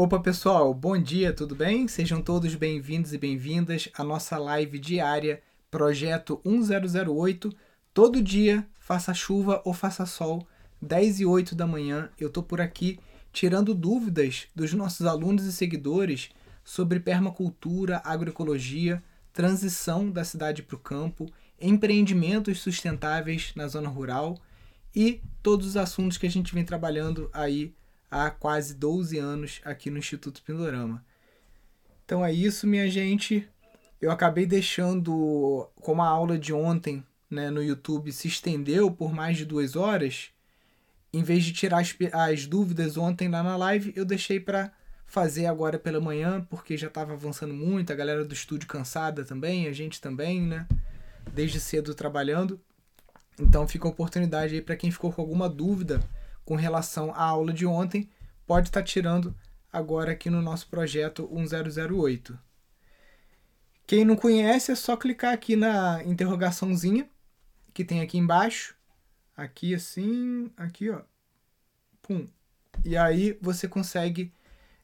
Opa pessoal, bom dia, tudo bem? Sejam todos bem-vindos e bem-vindas à nossa live diária Projeto 1008. Todo dia, faça chuva ou faça sol, 10 e 8 da manhã, eu tô por aqui tirando dúvidas dos nossos alunos e seguidores sobre permacultura, agroecologia, transição da cidade para o campo, empreendimentos sustentáveis na zona rural e todos os assuntos que a gente vem trabalhando aí há quase 12 anos aqui no Instituto Pindorama. Então é isso, minha gente. Eu acabei deixando, como a aula de ontem né, no YouTube se estendeu por mais de duas horas, em vez de tirar as, as dúvidas ontem lá na live, eu deixei para fazer agora pela manhã, porque já estava avançando muito, a galera do estúdio cansada também, a gente também, né? Desde cedo trabalhando. Então fica a oportunidade aí para quem ficou com alguma dúvida com relação à aula de ontem, pode estar tá tirando agora aqui no nosso projeto 1008. Quem não conhece é só clicar aqui na interrogaçãozinha que tem aqui embaixo, aqui assim, aqui ó, pum. E aí você consegue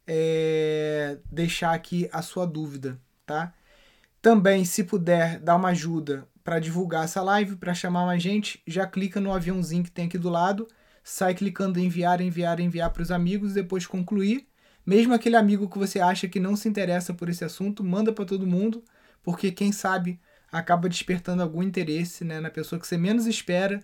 é, deixar aqui a sua dúvida, tá? Também, se puder dar uma ajuda para divulgar essa live, para chamar mais gente, já clica no aviãozinho que tem aqui do lado sai clicando em enviar, enviar, enviar para os amigos e depois concluir. Mesmo aquele amigo que você acha que não se interessa por esse assunto, manda para todo mundo, porque quem sabe acaba despertando algum interesse né, na pessoa que você menos espera.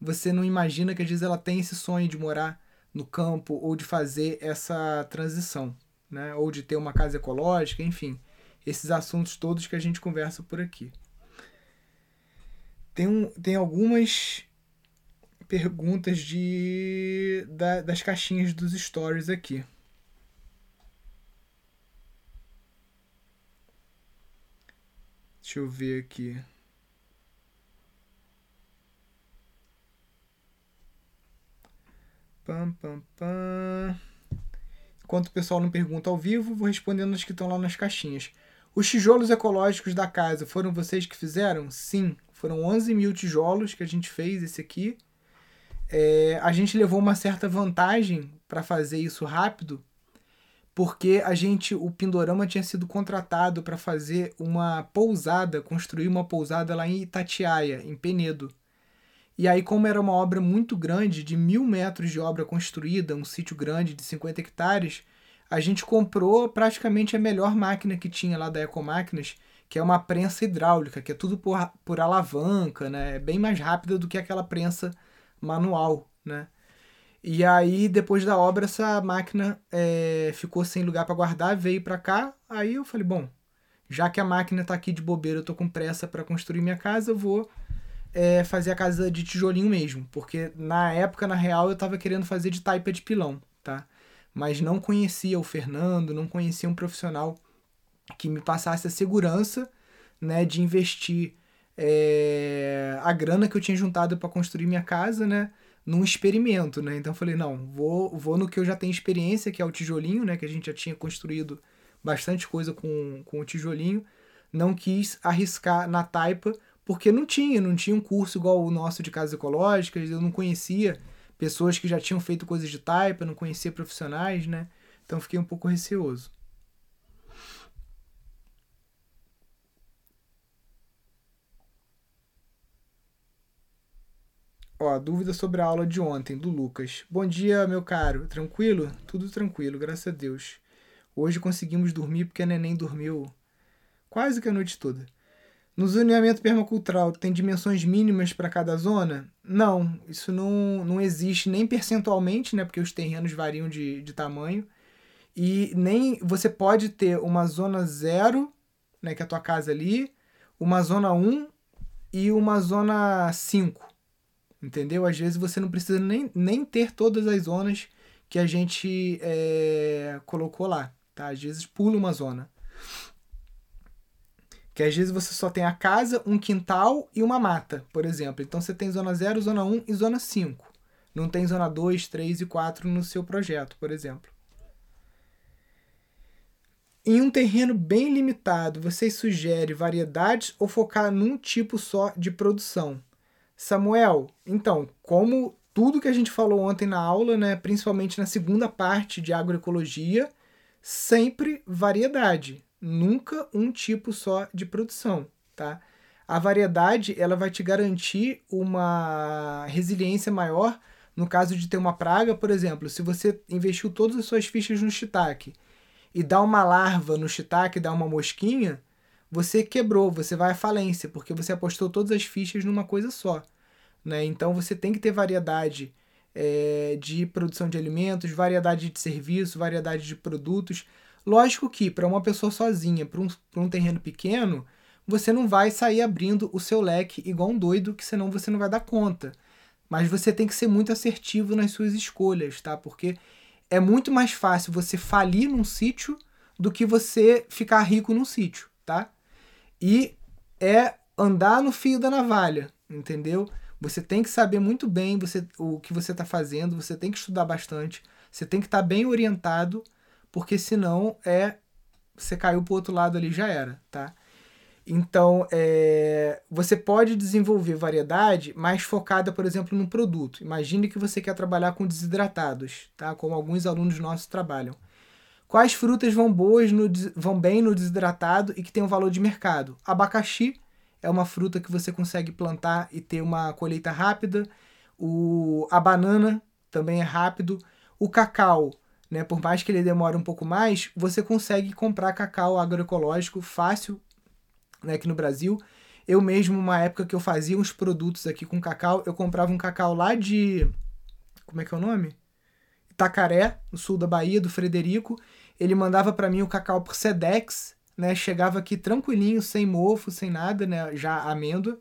Você não imagina que às vezes ela tem esse sonho de morar no campo ou de fazer essa transição, né? ou de ter uma casa ecológica, enfim, esses assuntos todos que a gente conversa por aqui. Tem, um, tem algumas perguntas de da, das caixinhas dos stories aqui. Deixa eu ver aqui. Pam, pam, pam. Enquanto o pessoal não pergunta ao vivo, vou respondendo as que estão lá nas caixinhas. Os tijolos ecológicos da casa foram vocês que fizeram? Sim, foram 11 mil tijolos que a gente fez esse aqui. É, a gente levou uma certa vantagem para fazer isso rápido, porque a gente, o Pindorama tinha sido contratado para fazer uma pousada, construir uma pousada lá em Itatiaia, em Penedo. E aí, como era uma obra muito grande, de mil metros de obra construída, um sítio grande de 50 hectares, a gente comprou praticamente a melhor máquina que tinha lá da Ecomáquinas, que é uma prensa hidráulica, que é tudo por, por alavanca, né? É bem mais rápida do que aquela prensa manual, né? E aí, depois da obra, essa máquina é, ficou sem lugar para guardar, veio para cá. Aí eu falei, bom, já que a máquina está aqui de bobeira, eu tô com pressa para construir minha casa, eu vou é, fazer a casa de tijolinho mesmo. Porque na época, na real, eu estava querendo fazer de taipa de pilão, tá? Mas não conhecia o Fernando, não conhecia um profissional que me passasse a segurança né, de investir é, a grana que eu tinha juntado para construir minha casa, né? Num experimento, né? Então eu falei, não, vou, vou no que eu já tenho experiência, que é o tijolinho, né? Que a gente já tinha construído bastante coisa com, com o tijolinho. Não quis arriscar na taipa, porque não tinha, não tinha um curso igual o nosso de casas ecológicas, eu não conhecia pessoas que já tinham feito coisas de taipa, não conhecia profissionais, né? Então fiquei um pouco receoso. Ó, dúvida sobre a aula de ontem, do Lucas. Bom dia, meu caro. Tranquilo? Tudo tranquilo, graças a Deus. Hoje conseguimos dormir porque a neném dormiu quase que a noite toda. No zoneamento permacultural, tem dimensões mínimas para cada zona? Não, isso não, não existe nem percentualmente, né? Porque os terrenos variam de, de tamanho. E nem você pode ter uma zona zero, né? Que é a tua casa ali, uma zona 1 e uma zona 5 entendeu? Às vezes você não precisa nem, nem ter todas as zonas que a gente é, colocou lá, tá? Às vezes pula uma zona. Que às vezes você só tem a casa, um quintal e uma mata, por exemplo. Então você tem zona 0, zona 1 e zona 5. Não tem zona 2, 3 e 4 no seu projeto, por exemplo. Em um terreno bem limitado, você sugere variedades ou focar num tipo só de produção? Samuel, então, como tudo que a gente falou ontem na aula, né, principalmente na segunda parte de agroecologia, sempre variedade, nunca um tipo só de produção, tá? A variedade ela vai te garantir uma resiliência maior no caso de ter uma praga, por exemplo, se você investiu todas as suas fichas no shiitake e dá uma larva no shiitake, dá uma mosquinha, você quebrou, você vai à falência, porque você apostou todas as fichas numa coisa só. Né? Então você tem que ter variedade é, de produção de alimentos, variedade de serviço, variedade de produtos. Lógico que para uma pessoa sozinha, para um, um terreno pequeno, você não vai sair abrindo o seu leque igual um doido, que senão você não vai dar conta. Mas você tem que ser muito assertivo nas suas escolhas, tá? Porque é muito mais fácil você falir num sítio do que você ficar rico num sítio, tá? E é andar no fio da navalha, entendeu? Você tem que saber muito bem você, o que você está fazendo, você tem que estudar bastante, você tem que estar tá bem orientado, porque senão é você caiu para o outro lado ali já era, tá? Então, é, você pode desenvolver variedade mais focada, por exemplo, no produto. Imagine que você quer trabalhar com desidratados, tá? como alguns alunos nossos trabalham. Quais frutas vão boas no, vão bem no desidratado e que tem um valor de mercado? Abacaxi é uma fruta que você consegue plantar e ter uma colheita rápida. O, a banana também é rápido. O cacau, né, por mais que ele demore um pouco mais, você consegue comprar cacau agroecológico fácil né, aqui no Brasil. Eu mesmo, uma época que eu fazia uns produtos aqui com cacau, eu comprava um cacau lá de. Como é que é o nome? Itacaré, no sul da Bahia, do Frederico. Ele mandava para mim o cacau por Sedex, né? Chegava aqui tranquilinho, sem mofo, sem nada, né? Já amêndoa.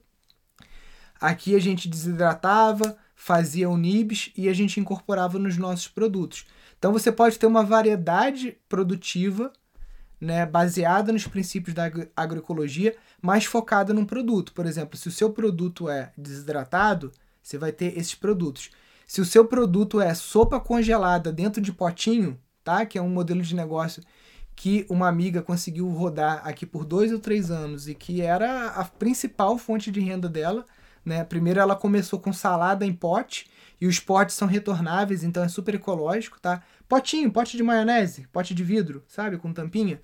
Aqui a gente desidratava, fazia o nibs e a gente incorporava nos nossos produtos. Então você pode ter uma variedade produtiva né, baseada nos princípios da agroecologia, mas focada num produto. Por exemplo, se o seu produto é desidratado, você vai ter esses produtos. Se o seu produto é sopa congelada dentro de potinho, tá? Que é um modelo de negócio que uma amiga conseguiu rodar aqui por dois ou três anos e que era a principal fonte de renda dela. Né? Primeiro ela começou com salada em pote e os potes são retornáveis, então é super ecológico, tá? Potinho, pote de maionese, pote de vidro, sabe, com tampinha.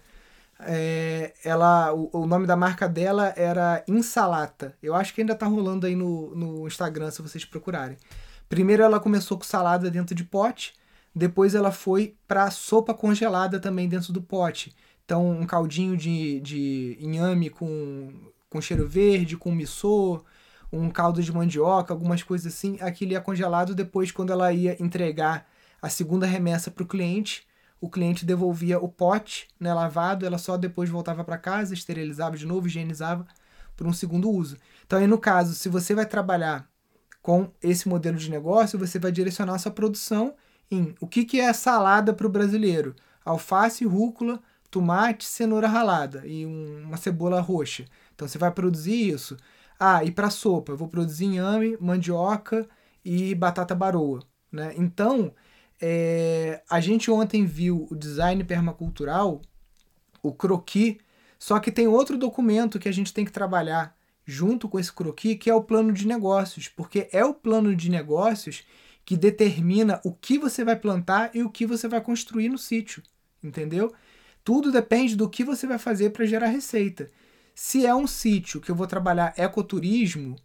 É, ela, o, o, nome da marca dela era Insalata. Eu acho que ainda tá rolando aí no, no Instagram se vocês procurarem. Primeiro ela começou com salada dentro de pote, depois ela foi para sopa congelada também dentro do pote. Então um caldinho de, de inhame com, com cheiro verde, com missô, um caldo de mandioca, algumas coisas assim. Aquilo ia congelado depois quando ela ia entregar a segunda remessa para o cliente o cliente devolvia o pote né, lavado, ela só depois voltava para casa, esterilizava de novo, higienizava para um segundo uso. Então, aí no caso, se você vai trabalhar com esse modelo de negócio, você vai direcionar sua produção em o que, que é salada para o brasileiro: alface, rúcula, tomate, cenoura ralada e um, uma cebola roxa. Então, você vai produzir isso. Ah, e para sopa, eu vou produzir inhame, mandioca e batata baroa. Né? Então, é, a gente ontem viu o design permacultural, o croqui, só que tem outro documento que a gente tem que trabalhar junto com esse croqui, que é o plano de negócios, porque é o plano de negócios que determina o que você vai plantar e o que você vai construir no sítio, entendeu? Tudo depende do que você vai fazer para gerar receita. Se é um sítio que eu vou trabalhar ecoturismo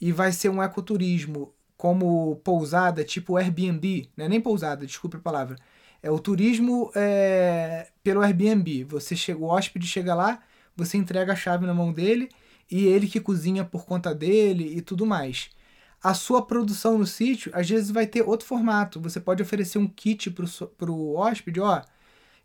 e vai ser um ecoturismo como pousada, tipo Airbnb, né? nem pousada, desculpe a palavra. É o turismo é, pelo Airbnb. Você chega, o hóspede chega lá, você entrega a chave na mão dele e ele que cozinha por conta dele e tudo mais. A sua produção no sítio, às vezes, vai ter outro formato. Você pode oferecer um kit para o hóspede, ó.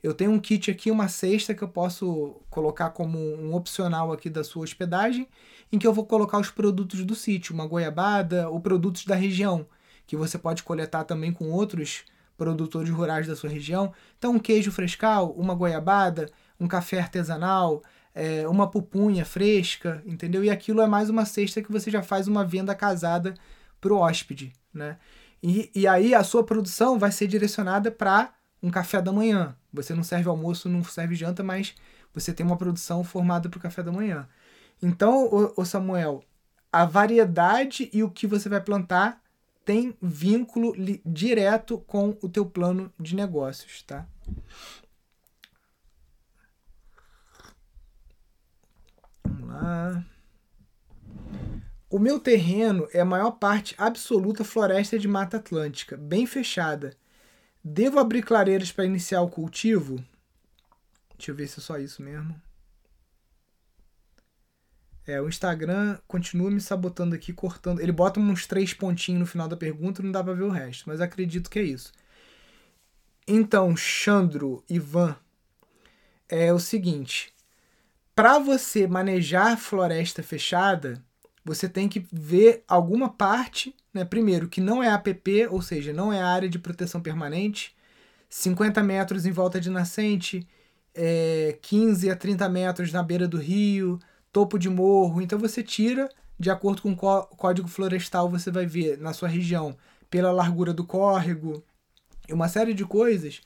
Eu tenho um kit aqui, uma cesta que eu posso colocar como um opcional aqui da sua hospedagem em que eu vou colocar os produtos do sítio, uma goiabada ou produtos da região, que você pode coletar também com outros produtores rurais da sua região. Então, um queijo frescal, uma goiabada, um café artesanal, é, uma pupunha fresca, entendeu? E aquilo é mais uma cesta que você já faz uma venda casada para o hóspede, né? E, e aí a sua produção vai ser direcionada para um café da manhã. Você não serve almoço, não serve janta, mas você tem uma produção formada para o café da manhã. Então, o Samuel, a variedade e o que você vai plantar tem vínculo direto com o teu plano de negócios, tá? Lá. O meu terreno é a maior parte absoluta floresta de Mata Atlântica, bem fechada. Devo abrir clareiras para iniciar o cultivo? Deixa eu ver se é só isso mesmo. É, o Instagram continua me sabotando aqui, cortando. Ele bota uns três pontinhos no final da pergunta, não dá pra ver o resto, mas acredito que é isso. Então, Chandro, Ivan, é o seguinte: para você manejar floresta fechada, você tem que ver alguma parte, né? Primeiro, que não é APP, ou seja, não é área de proteção permanente, 50 metros em volta de nascente, é, 15 a 30 metros na beira do rio, topo de morro. Então você tira, de acordo com o código florestal, você vai ver na sua região pela largura do córrego uma série de coisas.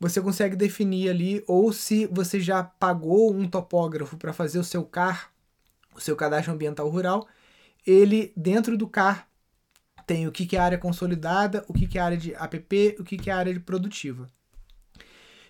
Você consegue definir ali, ou se você já pagou um topógrafo para fazer o seu CAR, o seu cadastro ambiental rural, ele dentro do CAR tem o que é área consolidada, o que é área de APP, o que é área de produtiva.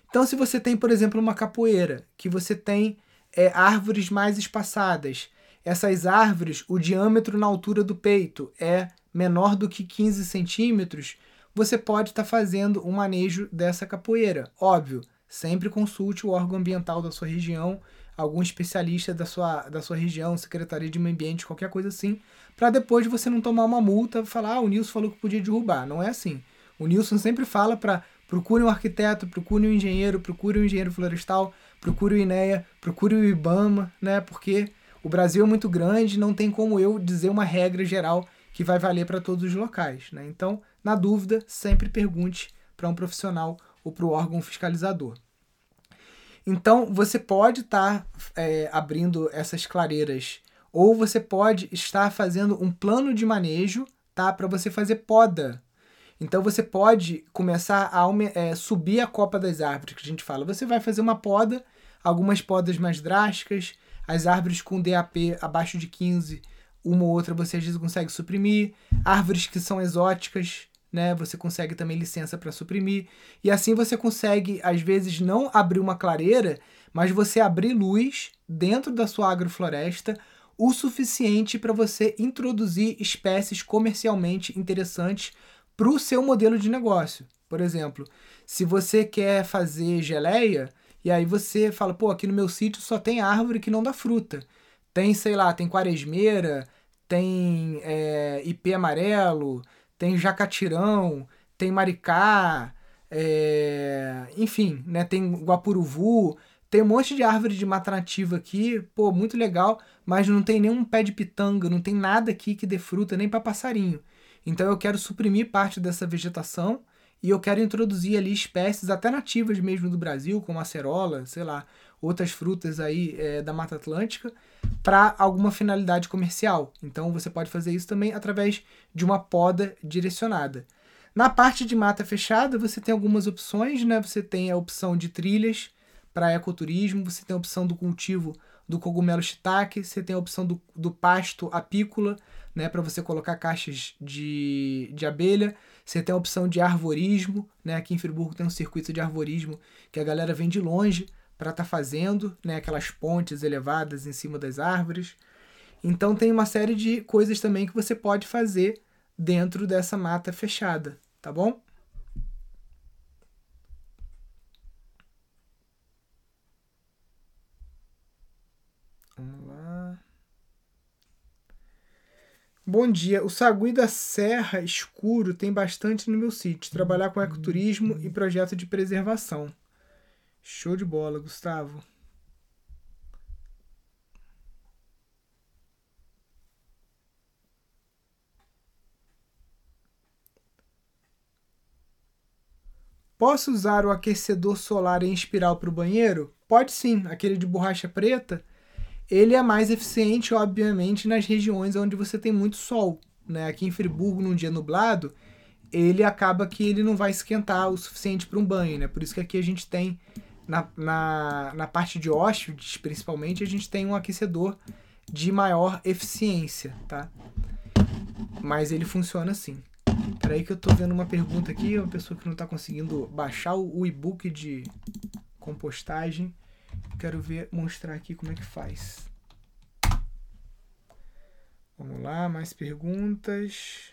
Então, se você tem, por exemplo, uma capoeira, que você tem é, árvores mais espaçadas. Essas árvores, o diâmetro na altura do peito é menor do que 15 centímetros, você pode estar tá fazendo um manejo dessa capoeira. Óbvio, sempre consulte o órgão ambiental da sua região, algum especialista da sua, da sua região, Secretaria de Meio Ambiente, qualquer coisa assim, para depois você não tomar uma multa e falar, ah, o Nilson falou que podia derrubar. Não é assim. O Nilson sempre fala para procure um arquiteto, procure um engenheiro, procure um engenheiro florestal, procure o INEA, procure o IBAMA, né? Porque o Brasil é muito grande, não tem como eu dizer uma regra geral que vai valer para todos os locais, né? Então, na dúvida, sempre pergunte para um profissional ou para o órgão fiscalizador. Então, você pode estar tá, é, abrindo essas clareiras ou você pode estar fazendo um plano de manejo, tá? Para você fazer poda então você pode começar a é, subir a copa das árvores, que a gente fala. Você vai fazer uma poda, algumas podas mais drásticas, as árvores com DAP abaixo de 15, uma ou outra você às vezes consegue suprimir, árvores que são exóticas, né, você consegue também licença para suprimir, e assim você consegue às vezes não abrir uma clareira, mas você abrir luz dentro da sua agrofloresta o suficiente para você introduzir espécies comercialmente interessantes para o seu modelo de negócio. Por exemplo, se você quer fazer geleia, e aí você fala, pô, aqui no meu sítio só tem árvore que não dá fruta. Tem, sei lá, tem quaresmeira, tem é, ipê amarelo, tem jacatirão, tem maricá, é, enfim, né, tem guapuruvu, tem um monte de árvore de mata nativa aqui, pô, muito legal, mas não tem nenhum pé de pitanga, não tem nada aqui que dê fruta nem para passarinho. Então eu quero suprimir parte dessa vegetação e eu quero introduzir ali espécies até nativas mesmo do Brasil, como acerola, sei lá, outras frutas aí é, da Mata Atlântica, para alguma finalidade comercial. Então você pode fazer isso também através de uma poda direcionada. Na parte de mata fechada, você tem algumas opções, né? Você tem a opção de trilhas para ecoturismo, você tem a opção do cultivo do cogumelo shiitake, você tem a opção do, do pasto apícola, né, para você colocar caixas de, de abelha. Você tem a opção de arvorismo, né? Aqui em Friburgo tem um circuito de arvorismo que a galera vem de longe para estar tá fazendo, né? Aquelas pontes elevadas em cima das árvores. Então tem uma série de coisas também que você pode fazer dentro dessa mata fechada, tá bom? Bom dia. O sagui da Serra Escuro tem bastante no meu sítio. Trabalhar com ecoturismo e projeto de preservação. Show de bola, Gustavo. Posso usar o aquecedor solar em espiral para o banheiro? Pode sim, aquele de borracha preta ele é mais eficiente, obviamente, nas regiões onde você tem muito sol. Né? Aqui em Friburgo, num dia nublado, ele acaba que ele não vai esquentar o suficiente para um banho. Né? Por isso que aqui a gente tem, na, na, na parte de hóspedes, principalmente, a gente tem um aquecedor de maior eficiência. Tá? Mas ele funciona assim. Peraí que eu tô vendo uma pergunta aqui, uma pessoa que não está conseguindo baixar o e-book de compostagem. Quero ver, mostrar aqui como é que faz. Vamos lá, mais perguntas.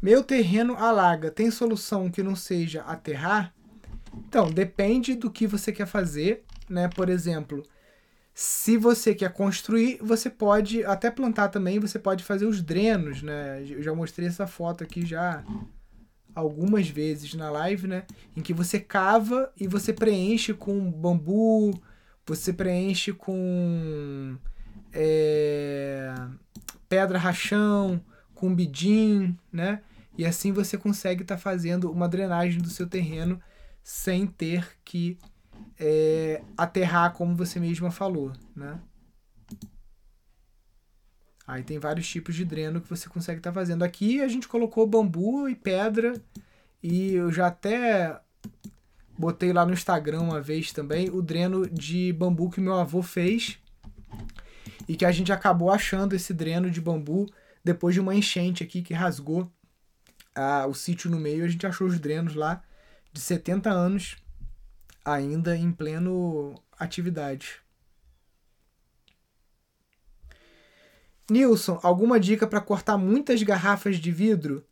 Meu terreno alaga, tem solução que não seja aterrar? Então, depende do que você quer fazer, né? Por exemplo, se você quer construir, você pode até plantar também, você pode fazer os drenos, né? Eu já mostrei essa foto aqui já algumas vezes na live, né? Em que você cava e você preenche com bambu, você preenche com é, pedra rachão, com bidim, né? E assim você consegue estar tá fazendo uma drenagem do seu terreno sem ter que é, aterrar, como você mesma falou, né? Aí tem vários tipos de dreno que você consegue estar tá fazendo. Aqui a gente colocou bambu e pedra e eu já até botei lá no Instagram uma vez também o dreno de bambu que meu avô fez e que a gente acabou achando esse dreno de bambu depois de uma enchente aqui que rasgou a, o sítio no meio, a gente achou os drenos lá de 70 anos ainda em pleno atividade. Nilson, alguma dica para cortar muitas garrafas de vidro?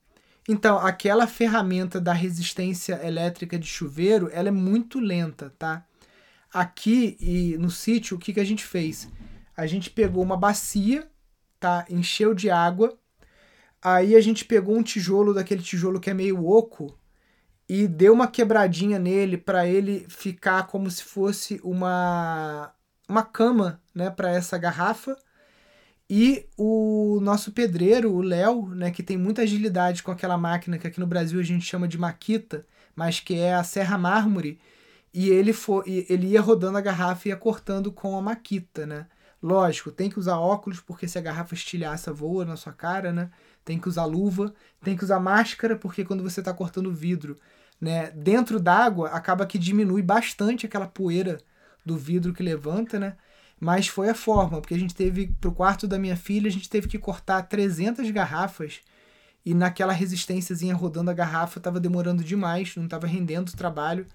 Então, aquela ferramenta da resistência elétrica de chuveiro, ela é muito lenta, tá? Aqui e no sítio, o que, que a gente fez? A gente pegou uma bacia, tá? Encheu de água Aí a gente pegou um tijolo, daquele tijolo que é meio oco, e deu uma quebradinha nele para ele ficar como se fosse uma uma cama, né, para essa garrafa. E o nosso pedreiro, o Léo, né, que tem muita agilidade com aquela máquina que aqui no Brasil a gente chama de maquita, mas que é a serra mármore, e ele foi, ele ia rodando a garrafa e ia cortando com a maquita, né? Lógico, tem que usar óculos porque se a garrafa estilhaça voa na sua cara, né? tem que usar luva, tem que usar máscara, porque quando você está cortando vidro né, dentro d'água, acaba que diminui bastante aquela poeira do vidro que levanta, né? Mas foi a forma, porque a gente teve, pro quarto da minha filha, a gente teve que cortar 300 garrafas e naquela resistênciazinha rodando a garrafa estava demorando demais, não estava rendendo o trabalho.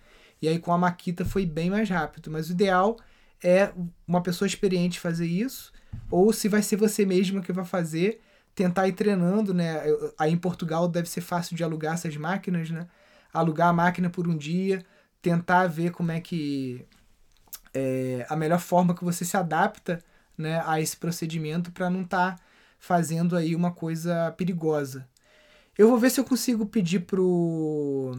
E aí com a maquita foi bem mais rápido. Mas o ideal é uma pessoa experiente fazer isso, ou se vai ser você mesma que vai fazer, tentar ir treinando, né? Aí em Portugal deve ser fácil de alugar essas máquinas, né? Alugar a máquina por um dia, tentar ver como é que é a melhor forma que você se adapta, né, a esse procedimento para não estar tá fazendo aí uma coisa perigosa. Eu vou ver se eu consigo pedir pro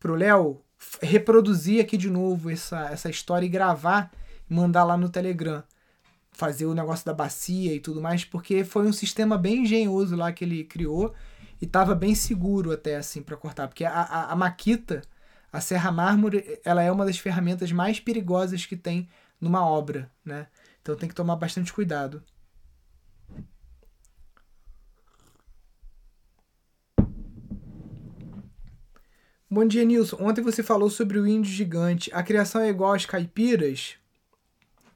pro Léo reproduzir aqui de novo essa, essa história e gravar mandar lá no Telegram fazer o negócio da bacia e tudo mais, porque foi um sistema bem engenhoso lá que ele criou e estava bem seguro até assim para cortar, porque a, a, a, maquita, a serra mármore, ela é uma das ferramentas mais perigosas que tem numa obra, né? Então tem que tomar bastante cuidado. Bom dia, Nilson. Ontem você falou sobre o índio gigante. A criação é igual às caipiras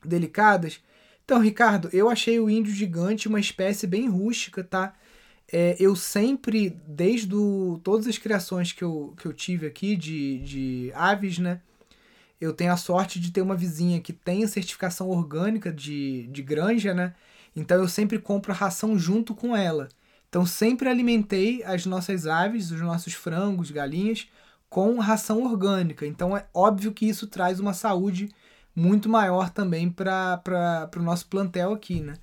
delicadas? Então, Ricardo, eu achei o índio gigante uma espécie bem rústica, tá? É, eu sempre, desde todas as criações que eu, que eu tive aqui de, de aves, né? Eu tenho a sorte de ter uma vizinha que tem a certificação orgânica de, de granja, né? Então eu sempre compro a ração junto com ela. Então sempre alimentei as nossas aves, os nossos frangos, galinhas, com ração orgânica. Então é óbvio que isso traz uma saúde muito maior também para o nosso plantel aqui, né?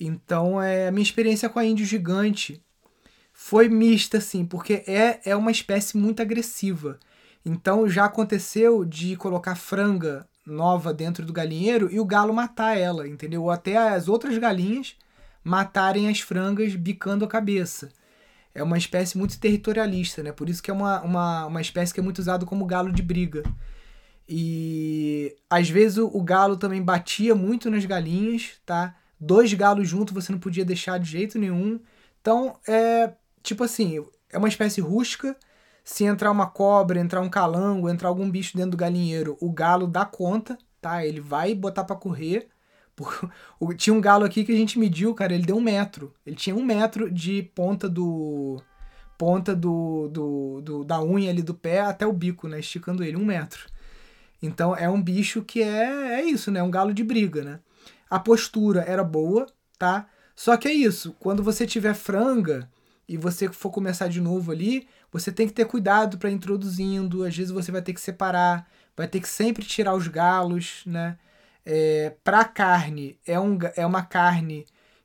Então, é, a minha experiência com a índio gigante foi mista, assim, porque é, é uma espécie muito agressiva. Então, já aconteceu de colocar franga nova dentro do galinheiro e o galo matar ela, entendeu? Ou até as outras galinhas matarem as frangas bicando a cabeça. É uma espécie muito territorialista, né? Por isso que é uma, uma, uma espécie que é muito usado como galo de briga. E às vezes o, galo também batia muito nas galinhas, tá? Dois galos juntos você não podia deixar de jeito nenhum. Então, é tipo assim, é uma espécie rústica. Se entrar uma cobra, entrar um calango, entrar algum bicho dentro do galinheiro, o galo dá conta, tá? Ele vai botar para correr. Tinha um galo aqui que a gente mediu, cara, ele deu um metro. Ele tinha um metro de ponta do ponta do, do, do, da unha ali do pé até o bico, né? Esticando ele, um metro. Então é um bicho que é, é isso, né? Um galo de briga, né? A postura era boa, tá? Só que é isso, quando você tiver franga e você for começar de novo ali, você tem que ter cuidado para introduzindo, às vezes você vai ter que separar, vai ter que sempre tirar os galos, né? É, para carne, é, um, é uma carne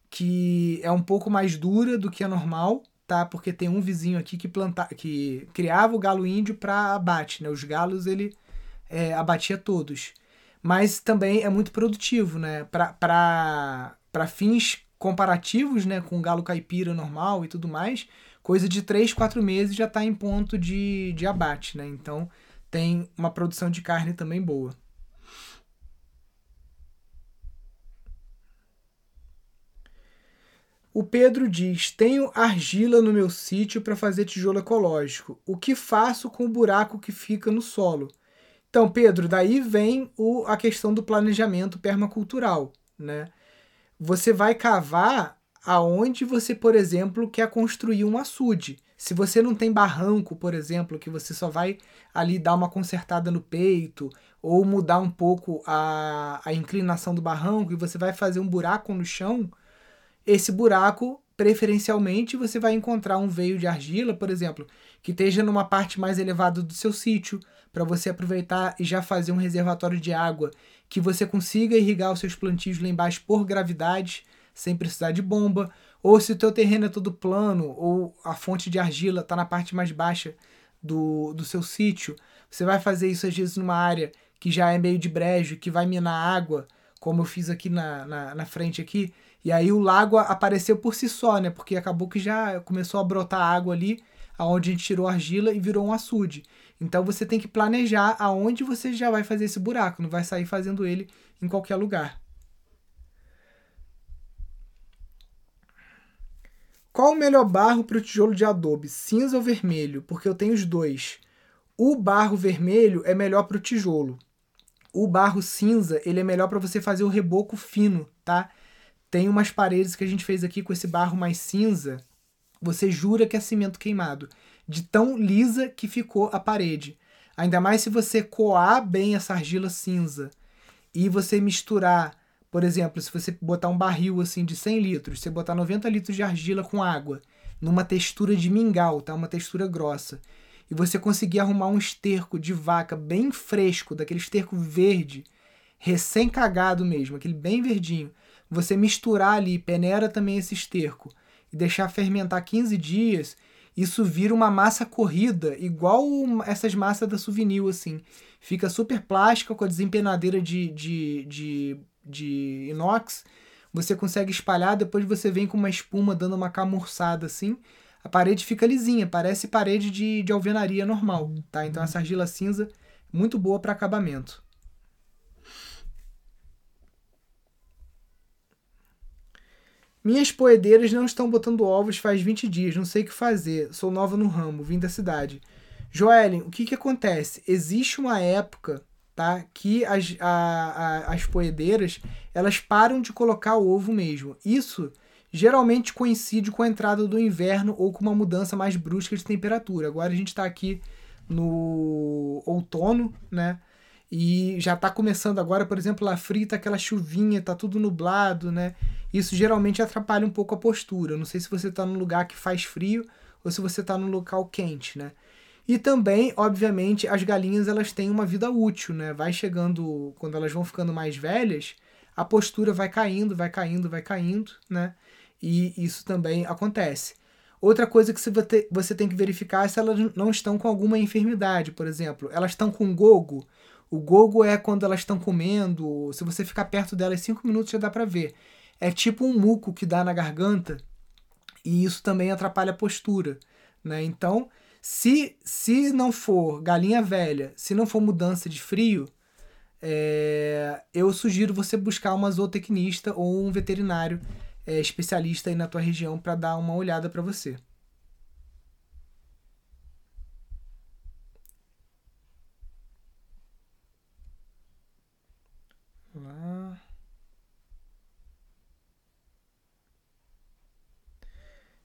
que é um pouco mais dura do que a normal, tá? Porque tem um vizinho aqui que planta, que criava o galo índio para abate, né? Os galos ele é, abatia todos. Mas também é muito produtivo, né? Para fins comparativos, né? Com galo caipira normal e tudo mais, coisa de 3, 4 meses já está em ponto de, de abate, né? Então tem uma produção de carne também boa. O Pedro diz: Tenho argila no meu sítio para fazer tijolo ecológico. O que faço com o buraco que fica no solo? Então, Pedro, daí vem o, a questão do planejamento permacultural. Né? Você vai cavar aonde você, por exemplo, quer construir um açude. Se você não tem barranco, por exemplo, que você só vai ali dar uma consertada no peito ou mudar um pouco a, a inclinação do barranco e você vai fazer um buraco no chão, esse buraco, preferencialmente, você vai encontrar um veio de argila, por exemplo, que esteja numa parte mais elevada do seu sítio, para você aproveitar e já fazer um reservatório de água que você consiga irrigar os seus plantios lá embaixo por gravidade, sem precisar de bomba, ou se o teu terreno é todo plano, ou a fonte de argila está na parte mais baixa do, do seu sítio, você vai fazer isso às vezes numa área que já é meio de brejo, que vai minar água, como eu fiz aqui na, na, na frente aqui, e aí o lago apareceu por si só, né? Porque acabou que já começou a brotar água ali, aonde a gente tirou argila e virou um açude. Então você tem que planejar aonde você já vai fazer esse buraco, não vai sair fazendo ele em qualquer lugar. Qual o melhor barro para o tijolo de adobe, cinza ou vermelho? Porque eu tenho os dois. O barro vermelho é melhor para o tijolo. O barro cinza ele é melhor para você fazer o reboco fino, tá? Tem umas paredes que a gente fez aqui com esse barro mais cinza. Você jura que é cimento queimado. De tão lisa que ficou a parede. Ainda mais se você coar bem essa argila cinza e você misturar, por exemplo, se você botar um barril assim de 100 litros, você botar 90 litros de argila com água, numa textura de mingau, tá? Uma textura grossa. E você conseguir arrumar um esterco de vaca bem fresco, daquele esterco verde, recém cagado mesmo, aquele bem verdinho você misturar ali, peneira também esse esterco e deixar fermentar 15 dias, isso vira uma massa corrida, igual essas massas da souvenir, assim. Fica super plástica com a desempenadeira de, de, de, de inox. Você consegue espalhar, depois você vem com uma espuma dando uma camurçada assim. A parede fica lisinha, parece parede de, de alvenaria normal, tá? Então essa argila cinza, muito boa para acabamento. Minhas poedeiras não estão botando ovos faz 20 dias, não sei o que fazer. Sou nova no ramo, vim da cidade. Joellen, o que, que acontece? Existe uma época tá, que as, a, a, as poedeiras elas param de colocar o ovo mesmo. Isso geralmente coincide com a entrada do inverno ou com uma mudança mais brusca de temperatura. Agora a gente está aqui no outono, né? E já está começando agora, por exemplo, lá frita aquela chuvinha, tá tudo nublado, né? Isso geralmente atrapalha um pouco a postura. Não sei se você está num lugar que faz frio ou se você está num local quente, né? E também, obviamente, as galinhas elas têm uma vida útil, né? Vai chegando, quando elas vão ficando mais velhas, a postura vai caindo, vai caindo, vai caindo, né? E isso também acontece. Outra coisa que você tem que verificar é se elas não estão com alguma enfermidade, por exemplo. Elas estão com gogo, o gogo é quando elas estão comendo, se você ficar perto delas cinco minutos já dá para ver. É tipo um muco que dá na garganta e isso também atrapalha a postura, né? Então, se, se não for galinha velha, se não for mudança de frio, é, eu sugiro você buscar uma zootecnista ou um veterinário é, especialista aí na tua região para dar uma olhada para você.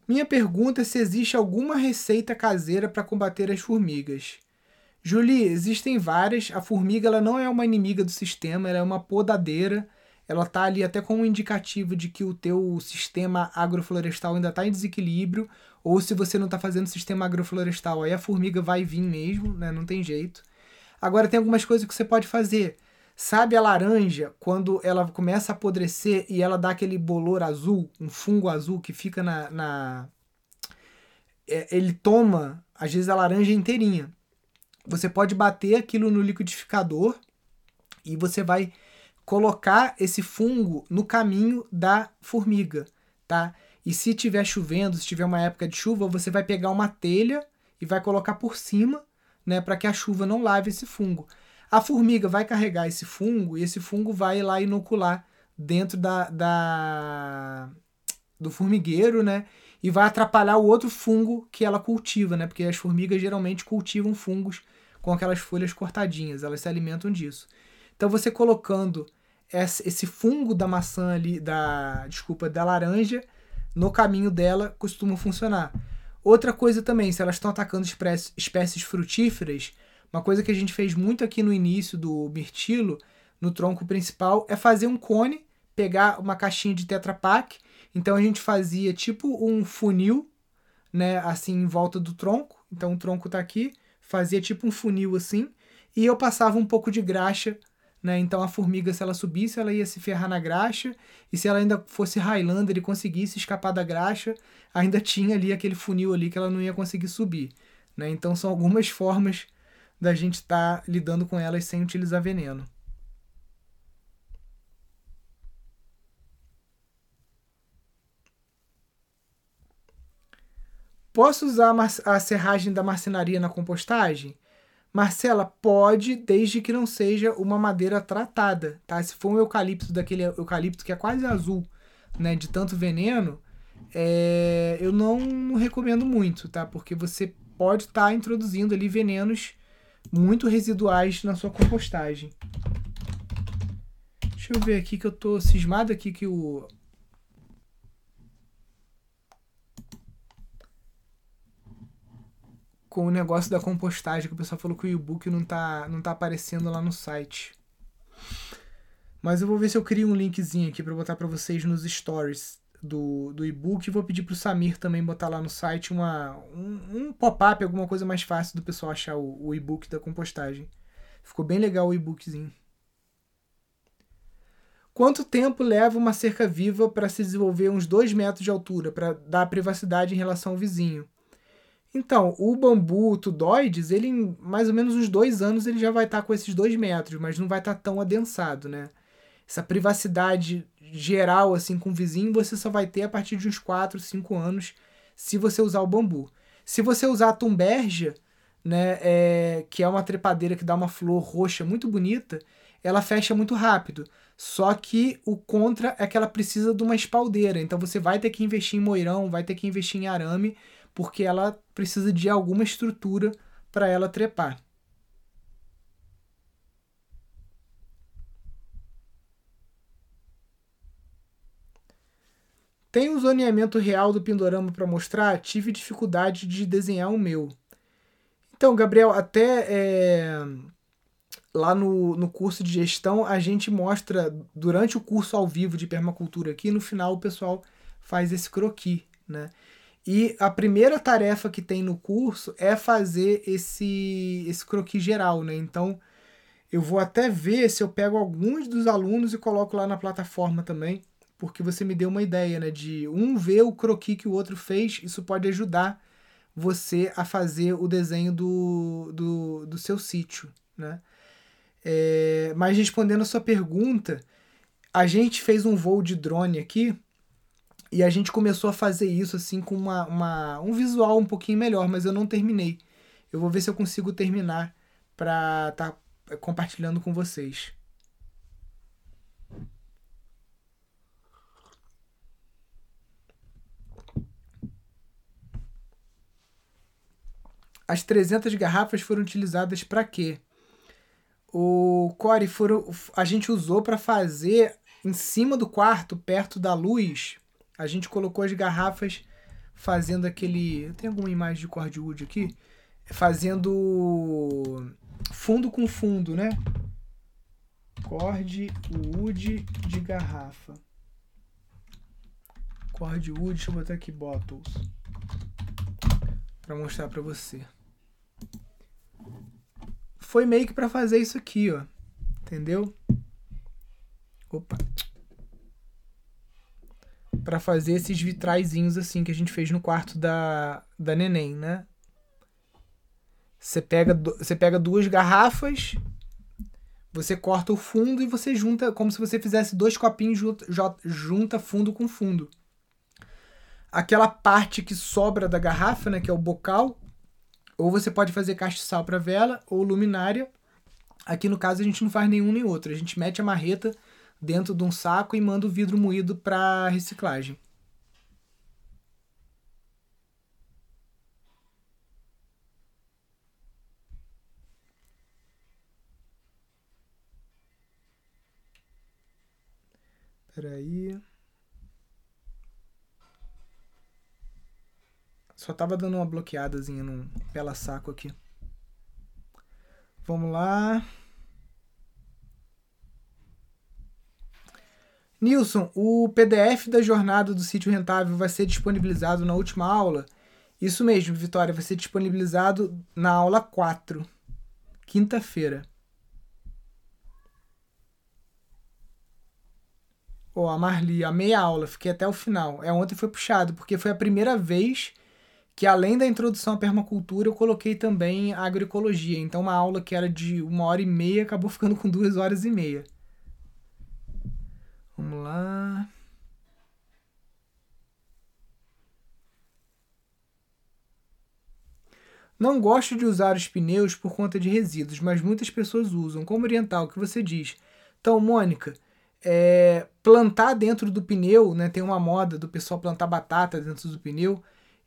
Minha pergunta é se existe alguma receita caseira para combater as formigas. Julie, existem várias. A formiga ela não é uma inimiga do sistema, ela é uma podadeira. Ela está ali até como um indicativo de que o teu sistema agroflorestal ainda está em desequilíbrio, ou se você não está fazendo sistema agroflorestal, aí a formiga vai vir mesmo, né? Não tem jeito. Agora tem algumas coisas que você pode fazer. Sabe a laranja, quando ela começa a apodrecer e ela dá aquele bolor azul, um fungo azul que fica na. na... É, ele toma, às vezes, a laranja inteirinha. Você pode bater aquilo no liquidificador e você vai colocar esse fungo no caminho da formiga, tá? E se tiver chovendo, se tiver uma época de chuva, você vai pegar uma telha e vai colocar por cima, né, para que a chuva não lave esse fungo. A formiga vai carregar esse fungo e esse fungo vai lá inocular dentro da, da do formigueiro, né? E vai atrapalhar o outro fungo que ela cultiva, né? Porque as formigas geralmente cultivam fungos com aquelas folhas cortadinhas, elas se alimentam disso. Então você colocando esse fungo da maçã ali, da desculpa, da laranja no caminho dela costuma funcionar. Outra coisa também, se elas estão atacando espécies frutíferas, uma coisa que a gente fez muito aqui no início do mirtilo, no tronco principal, é fazer um cone, pegar uma caixinha de Tetra Pak. Então a gente fazia tipo um funil, né, assim em volta do tronco. Então o tronco tá aqui, fazia tipo um funil assim, e eu passava um pouco de graxa, né? Então a formiga se ela subisse, ela ia se ferrar na graxa, e se ela ainda fosse Highlander e conseguisse escapar da graxa, ainda tinha ali aquele funil ali que ela não ia conseguir subir, né? Então são algumas formas da gente estar tá lidando com elas sem utilizar veneno. Posso usar a serragem da marcenaria na compostagem? Marcela, pode, desde que não seja uma madeira tratada, tá? Se for um eucalipto daquele eucalipto que é quase azul, né, de tanto veneno, é, eu não, recomendo muito, tá? Porque você pode estar tá introduzindo ali venenos muito residuais na sua compostagem. Deixa eu ver aqui que eu tô cismado aqui que o com o negócio da compostagem, que o pessoal falou que o e-book não tá, não tá aparecendo lá no site. Mas eu vou ver se eu crio um linkzinho aqui para botar para vocês nos stories do, do e-book vou pedir pro Samir também botar lá no site uma, um, um pop-up, alguma coisa mais fácil do pessoal achar o, o e-book da compostagem. Ficou bem legal o e-bookzinho. Quanto tempo leva uma cerca viva para se desenvolver uns 2 metros de altura, para dar privacidade em relação ao vizinho? Então, o bambu tudoides, ele em mais ou menos uns dois anos ele já vai estar tá com esses dois metros, mas não vai estar tá tão adensado, né? Essa privacidade geral, assim, com o vizinho, você só vai ter a partir de uns 4, 5 anos, se você usar o bambu. Se você usar a tumbergia, né, é, que é uma trepadeira que dá uma flor roxa muito bonita, ela fecha muito rápido. Só que o contra é que ela precisa de uma espaldeira. Então você vai ter que investir em moirão, vai ter que investir em arame, porque ela precisa de alguma estrutura para ela trepar. Tem um zoneamento real do Pindorama para mostrar? Tive dificuldade de desenhar o meu. Então, Gabriel, até é, lá no, no curso de gestão, a gente mostra, durante o curso ao vivo de permacultura aqui, no final o pessoal faz esse croquis, né? E a primeira tarefa que tem no curso é fazer esse, esse croquis geral, né? Então, eu vou até ver se eu pego alguns dos alunos e coloco lá na plataforma também, porque você me deu uma ideia, né? De um ver o croquis que o outro fez, isso pode ajudar você a fazer o desenho do, do, do seu sítio, né? É, mas respondendo a sua pergunta, a gente fez um voo de drone aqui e a gente começou a fazer isso assim com uma, uma, um visual um pouquinho melhor, mas eu não terminei. Eu vou ver se eu consigo terminar para estar tá compartilhando com vocês. As 300 garrafas foram utilizadas para quê? O Core foram, a gente usou para fazer em cima do quarto, perto da luz, a gente colocou as garrafas fazendo aquele. Tem alguma imagem de cordwood aqui? Fazendo fundo com fundo, né? Cordwood de garrafa. Cordwood, deixa eu botar aqui bottles. Pra mostrar pra você. Foi meio que pra fazer isso aqui, ó. Entendeu? Opa. Pra fazer esses vitraizinhos assim que a gente fez no quarto da, da neném, né? Você pega, você pega duas garrafas, você corta o fundo e você junta, como se você fizesse dois copinhos, junta fundo com fundo. Aquela parte que sobra da garrafa, né, que é o bocal, ou você pode fazer castiçal para vela ou luminária. Aqui no caso a gente não faz nenhum nem outro. A gente mete a marreta dentro de um saco e manda o vidro moído para reciclagem. Peraí. Só tava dando uma bloqueadazinha no pela saco aqui. Vamos lá. Nilson, o PDF da jornada do sítio rentável vai ser disponibilizado na última aula? Isso mesmo, Vitória, vai ser disponibilizado na aula 4, quinta-feira. Ó, oh, a Marli, a meia aula, fiquei até o final. É, ontem foi puxado, porque foi a primeira vez que além da introdução à permacultura, eu coloquei também agroecologia. Então, uma aula que era de uma hora e meia acabou ficando com duas horas e meia. Vamos lá. Não gosto de usar os pneus por conta de resíduos, mas muitas pessoas usam. Como oriental, o que você diz? Então, Mônica, é, plantar dentro do pneu, né? Tem uma moda do pessoal plantar batata dentro do pneu.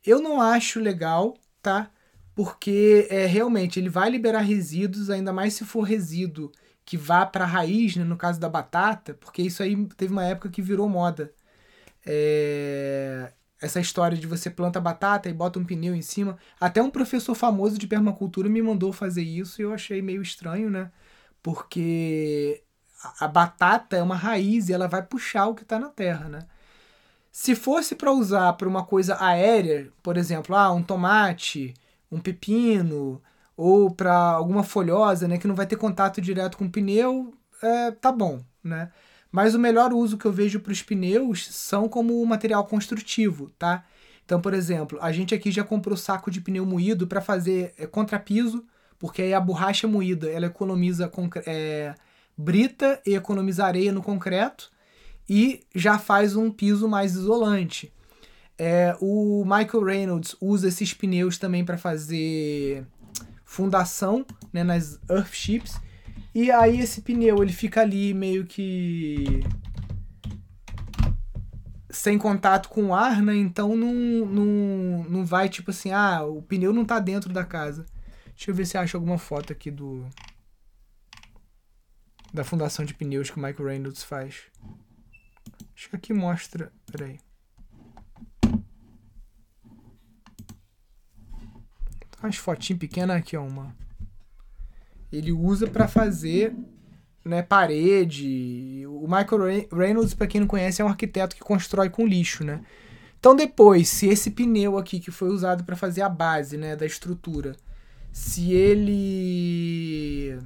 Eu não acho legal, tá? Porque é, realmente ele vai liberar resíduos, ainda mais se for resíduo que vá para a raiz, né, no caso da batata, porque isso aí teve uma época que virou moda. É... Essa história de você planta batata e bota um pneu em cima. Até um professor famoso de permacultura me mandou fazer isso e eu achei meio estranho, né? Porque a batata é uma raiz e ela vai puxar o que está na terra, né? Se fosse para usar para uma coisa aérea, por exemplo, ah, um tomate, um pepino, ou para alguma folhosa, né, que não vai ter contato direto com o pneu, é, tá bom, né? Mas o melhor uso que eu vejo para os pneus são como material construtivo, tá? Então, por exemplo, a gente aqui já comprou saco de pneu moído para fazer é, contrapiso, porque aí a borracha moída ela economiza é, brita e economiza areia no concreto e já faz um piso mais isolante. É, o Michael Reynolds usa esses pneus também para fazer fundação né, nas Earthships. E aí esse pneu ele fica ali meio que sem contato com o ar, né? Então não, não, não vai tipo assim, ah, o pneu não tá dentro da casa. Deixa eu ver se acho alguma foto aqui do da fundação de pneus que o Michael Reynolds faz. Acho que aqui mostra, peraí. umas fotinhas pequenas aqui, ó, uma. Ele usa para fazer né, parede. O Michael Reynolds, para quem não conhece, é um arquiteto que constrói com lixo, né? Então depois, se esse pneu aqui que foi usado para fazer a base, né, da estrutura, se ele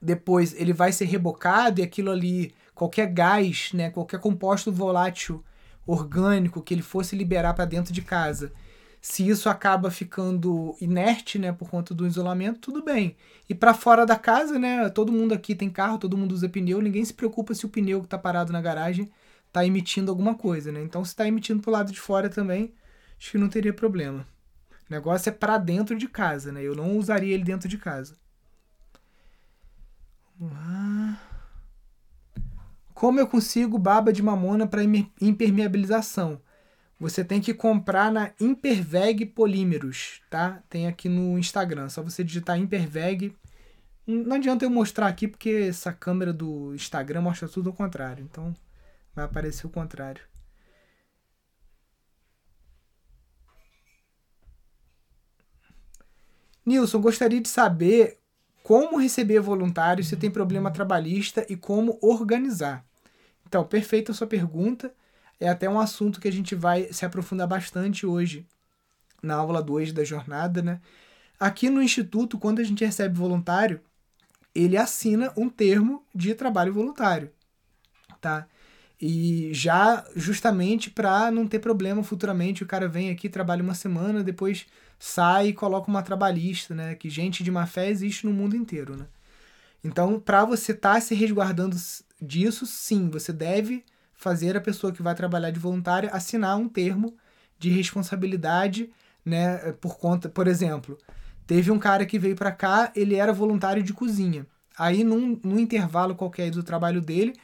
depois ele vai ser rebocado e aquilo ali, qualquer gás, né, qualquer composto volátil orgânico que ele fosse liberar para dentro de casa, se isso acaba ficando inerte, né, por conta do isolamento, tudo bem. E para fora da casa, né, todo mundo aqui tem carro, todo mundo usa pneu, ninguém se preocupa se o pneu que está parado na garagem está emitindo alguma coisa, né? Então, se está emitindo para o lado de fora também, acho que não teria problema. O negócio é para dentro de casa, né? Eu não usaria ele dentro de casa. Vamos lá. Como eu consigo baba de mamona para impermeabilização? Você tem que comprar na Imperveg Polímeros, tá? Tem aqui no Instagram, só você digitar Imperveg. Hum, não adianta eu mostrar aqui porque essa câmera do Instagram mostra tudo ao contrário, então vai aparecer o contrário. Nilson, gostaria de saber como receber voluntários se tem problema trabalhista e como organizar. Então, perfeita a sua pergunta. É até um assunto que a gente vai se aprofundar bastante hoje na aula 2 da jornada, né? Aqui no Instituto, quando a gente recebe voluntário, ele assina um termo de trabalho voluntário, tá? E já justamente para não ter problema futuramente, o cara vem aqui, trabalha uma semana, depois sai e coloca uma trabalhista, né? Que gente de má fé existe no mundo inteiro, né? Então, para você estar tá se resguardando disso, sim, você deve fazer a pessoa que vai trabalhar de voluntária assinar um termo de responsabilidade, né? Por conta, por exemplo, teve um cara que veio para cá, ele era voluntário de cozinha. Aí, num, num intervalo qualquer do trabalho dele,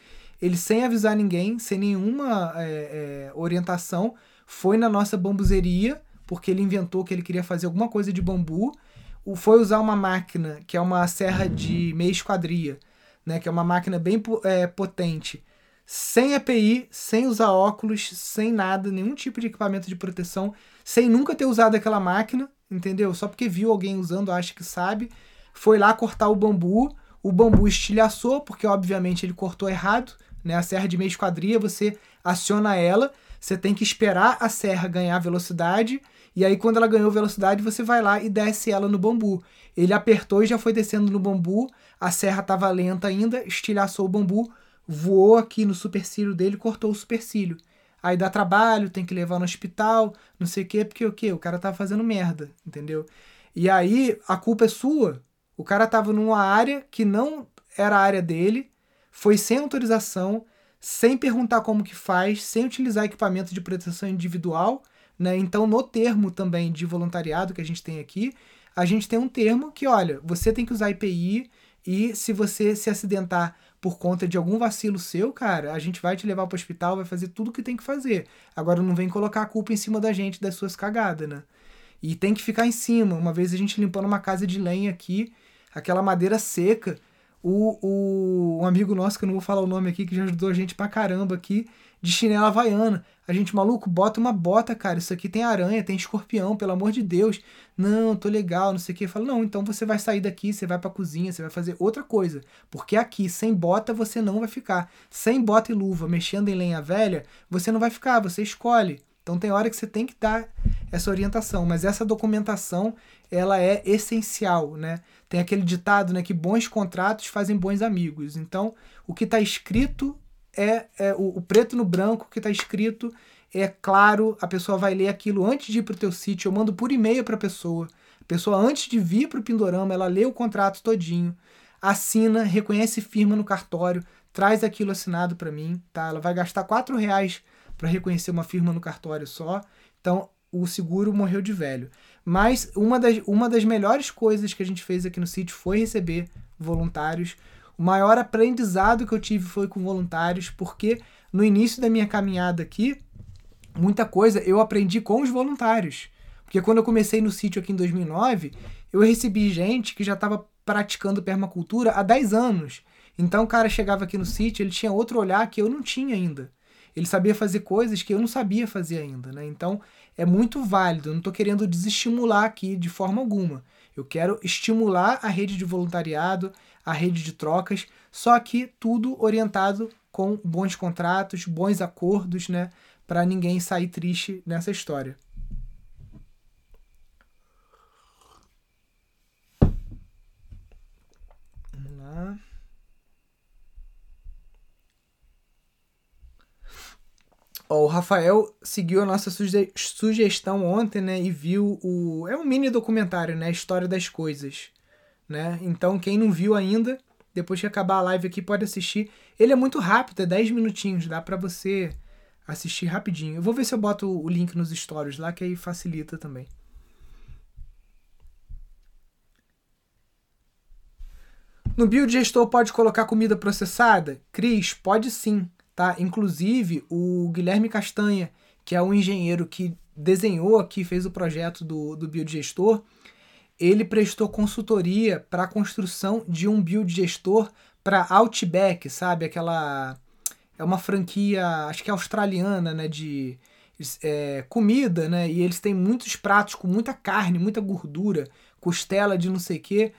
ele, sem avisar ninguém, sem nenhuma é, é, orientação, foi na nossa bambuzeria, porque ele inventou que ele queria fazer alguma coisa de bambu, foi usar uma máquina, que é uma serra de meia esquadria, né, que é uma máquina bem é, potente, sem EPI, sem usar óculos, sem nada, nenhum tipo de equipamento de proteção, sem nunca ter usado aquela máquina, entendeu? Só porque viu alguém usando, acha que sabe, foi lá cortar o bambu, o bambu estilhaçou, porque obviamente ele cortou errado, né? A serra de meia esquadria, você aciona ela, você tem que esperar a serra ganhar velocidade, e aí quando ela ganhou velocidade, você vai lá e desce ela no bambu. Ele apertou e já foi descendo no bambu, a serra estava lenta ainda, estilhaçou o bambu, voou aqui no supercílio dele, cortou o supercílio. Aí dá trabalho, tem que levar no hospital, não sei o quê, porque o quê? O cara tava fazendo merda, entendeu? E aí a culpa é sua. O cara tava numa área que não era a área dele, foi sem autorização, sem perguntar como que faz, sem utilizar equipamento de proteção individual, né? Então, no termo também de voluntariado que a gente tem aqui, a gente tem um termo que, olha, você tem que usar IPI e se você se acidentar por conta de algum vacilo seu, cara, a gente vai te levar para o hospital, vai fazer tudo o que tem que fazer. Agora não vem colocar a culpa em cima da gente das suas cagadas, né? E tem que ficar em cima. Uma vez a gente limpando uma casa de lenha aqui, aquela madeira seca, o, o, um amigo nosso, que eu não vou falar o nome aqui, que já ajudou a gente pra caramba aqui, de chinela havaiana. A gente, maluco, bota uma bota, cara. Isso aqui tem aranha, tem escorpião, pelo amor de Deus. Não, tô legal, não sei o que. Fala, não, então você vai sair daqui, você vai pra cozinha, você vai fazer outra coisa. Porque aqui, sem bota, você não vai ficar. Sem bota e luva, mexendo em lenha velha, você não vai ficar, você escolhe. Então tem hora que você tem que dar essa orientação, mas essa documentação ela é essencial, né? Tem aquele ditado, né, que bons contratos fazem bons amigos. Então, o que está escrito é, é o, o, preto no branco que está escrito é claro, a pessoa vai ler aquilo antes de ir para o teu sítio, eu mando por e-mail para a pessoa. A pessoa antes de vir para o Pindorama, ela lê o contrato todinho, assina, reconhece firma no cartório, traz aquilo assinado para mim, tá? Ela vai gastar quatro reais para reconhecer uma firma no cartório só. Então, o seguro morreu de velho. Mas uma das, uma das melhores coisas que a gente fez aqui no sítio foi receber voluntários. O maior aprendizado que eu tive foi com voluntários, porque no início da minha caminhada aqui, muita coisa eu aprendi com os voluntários. Porque quando eu comecei no sítio aqui em 2009, eu recebi gente que já estava praticando permacultura há 10 anos. Então o cara chegava aqui no sítio, ele tinha outro olhar que eu não tinha ainda. Ele sabia fazer coisas que eu não sabia fazer ainda, né? Então é muito válido. Eu não estou querendo desestimular aqui de forma alguma. Eu quero estimular a rede de voluntariado, a rede de trocas, só que tudo orientado com bons contratos, bons acordos, né? Para ninguém sair triste nessa história. O Rafael seguiu a nossa suge sugestão ontem, né? E viu o. É um mini documentário, né? A história das coisas. Né? Então, quem não viu ainda, depois que acabar a live aqui, pode assistir. Ele é muito rápido, é 10 minutinhos, dá para você assistir rapidinho. Eu vou ver se eu boto o link nos stories lá, que aí facilita também. No biodigestor pode colocar comida processada? Cris, pode sim. Tá? Inclusive, o Guilherme Castanha, que é o engenheiro que desenhou aqui, fez o projeto do, do biodigestor, ele prestou consultoria para a construção de um biodigestor para Outback, sabe? Aquela. É uma franquia, acho que é australiana, né? De. é, comida, né? E eles têm muitos pratos com muita carne, muita gordura, costela de não sei o quê.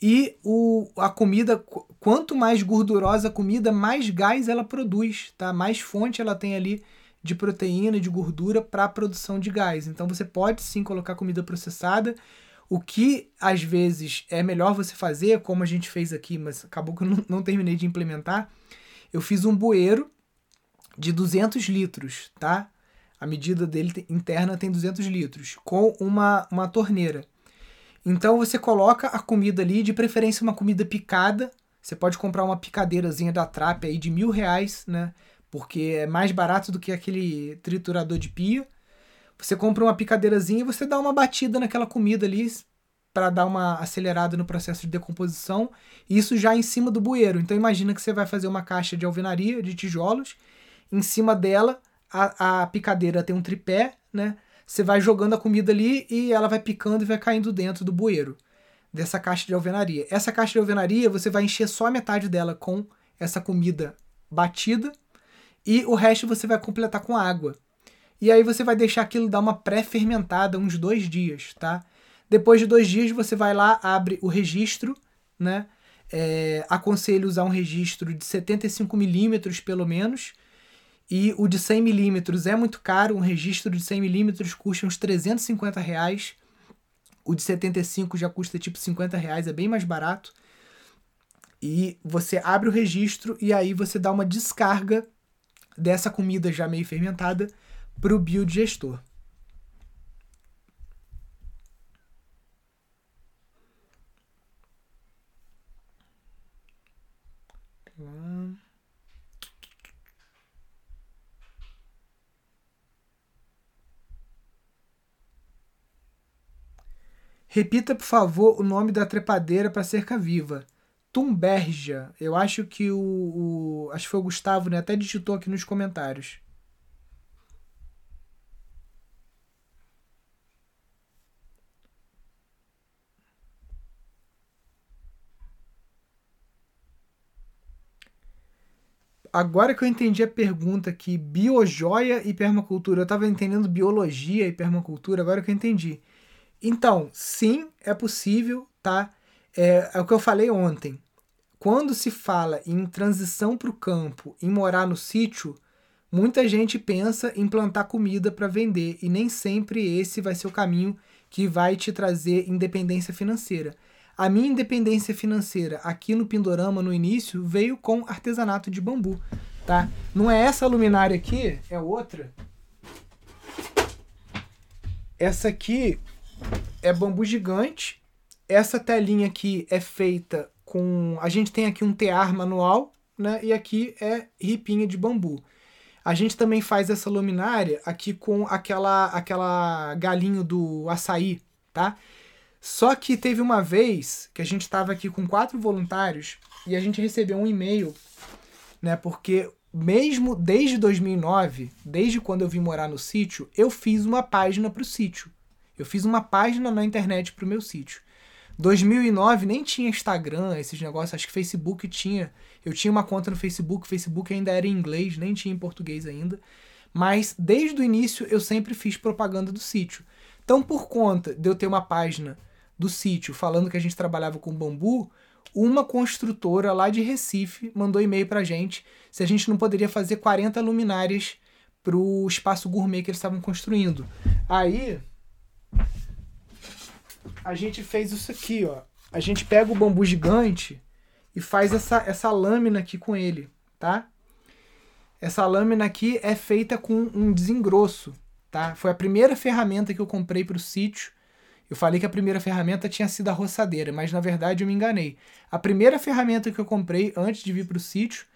E o, a comida, quanto mais gordurosa a comida, mais gás ela produz, tá? Mais fonte ela tem ali de proteína de gordura para a produção de gás. Então você pode sim colocar comida processada. O que às vezes é melhor você fazer, como a gente fez aqui, mas acabou que eu não, não terminei de implementar. Eu fiz um bueiro de 200 litros, tá? A medida dele interna tem 200 litros, com uma, uma torneira. Então você coloca a comida ali, de preferência uma comida picada. Você pode comprar uma picadeirazinha da Trap aí de mil reais, né? Porque é mais barato do que aquele triturador de pia. Você compra uma picadeirazinha e você dá uma batida naquela comida ali para dar uma acelerada no processo de decomposição. Isso já em cima do bueiro. Então imagina que você vai fazer uma caixa de alvenaria de tijolos. Em cima dela a, a picadeira tem um tripé, né? Você vai jogando a comida ali e ela vai picando e vai caindo dentro do bueiro dessa caixa de alvenaria. Essa caixa de alvenaria você vai encher só a metade dela com essa comida batida e o resto você vai completar com água. E aí você vai deixar aquilo dar uma pré-fermentada uns dois dias, tá? Depois de dois dias você vai lá, abre o registro, né? É, aconselho usar um registro de 75 milímetros pelo menos e o de 100 milímetros é muito caro, um registro de 100 milímetros custa uns 350 reais. O de 75 já custa tipo 50 reais, é bem mais barato. E você abre o registro e aí você dá uma descarga dessa comida já meio fermentada para o biodigestor. Repita, por favor, o nome da trepadeira para cerca viva. Tumbergia. Eu acho que o, o, Acho que foi o Gustavo, né? Até digitou aqui nos comentários. Agora que eu entendi a pergunta aqui, biojoia e permacultura. Eu estava entendendo biologia e permacultura, agora que eu entendi. Então, sim, é possível, tá? É, é o que eu falei ontem. Quando se fala em transição para o campo, em morar no sítio, muita gente pensa em plantar comida para vender e nem sempre esse vai ser o caminho que vai te trazer independência financeira. A minha independência financeira aqui no Pindorama no início veio com artesanato de bambu, tá? Não é essa luminária aqui, é outra. Essa aqui é bambu gigante. Essa telinha aqui é feita com. A gente tem aqui um tear manual, né? E aqui é ripinha de bambu. A gente também faz essa luminária aqui com aquela aquela galinho do açaí, tá? Só que teve uma vez que a gente estava aqui com quatro voluntários e a gente recebeu um e-mail, né? Porque mesmo desde 2009, desde quando eu vim morar no sítio, eu fiz uma página para o sítio. Eu fiz uma página na internet pro meu sítio. 2009 nem tinha Instagram, esses negócios, acho que Facebook tinha. Eu tinha uma conta no Facebook, Facebook ainda era em inglês, nem tinha em português ainda. Mas desde o início eu sempre fiz propaganda do sítio. Então, por conta de eu ter uma página do sítio falando que a gente trabalhava com bambu, uma construtora lá de Recife mandou e-mail pra gente se a gente não poderia fazer 40 luminárias pro espaço gourmet que eles estavam construindo. Aí a gente fez isso aqui, ó. A gente pega o bambu gigante e faz essa, essa lâmina aqui com ele, tá? Essa lâmina aqui é feita com um desengrosso, tá? Foi a primeira ferramenta que eu comprei para o sítio. Eu falei que a primeira ferramenta tinha sido a roçadeira, mas na verdade eu me enganei. A primeira ferramenta que eu comprei antes de vir para o sítio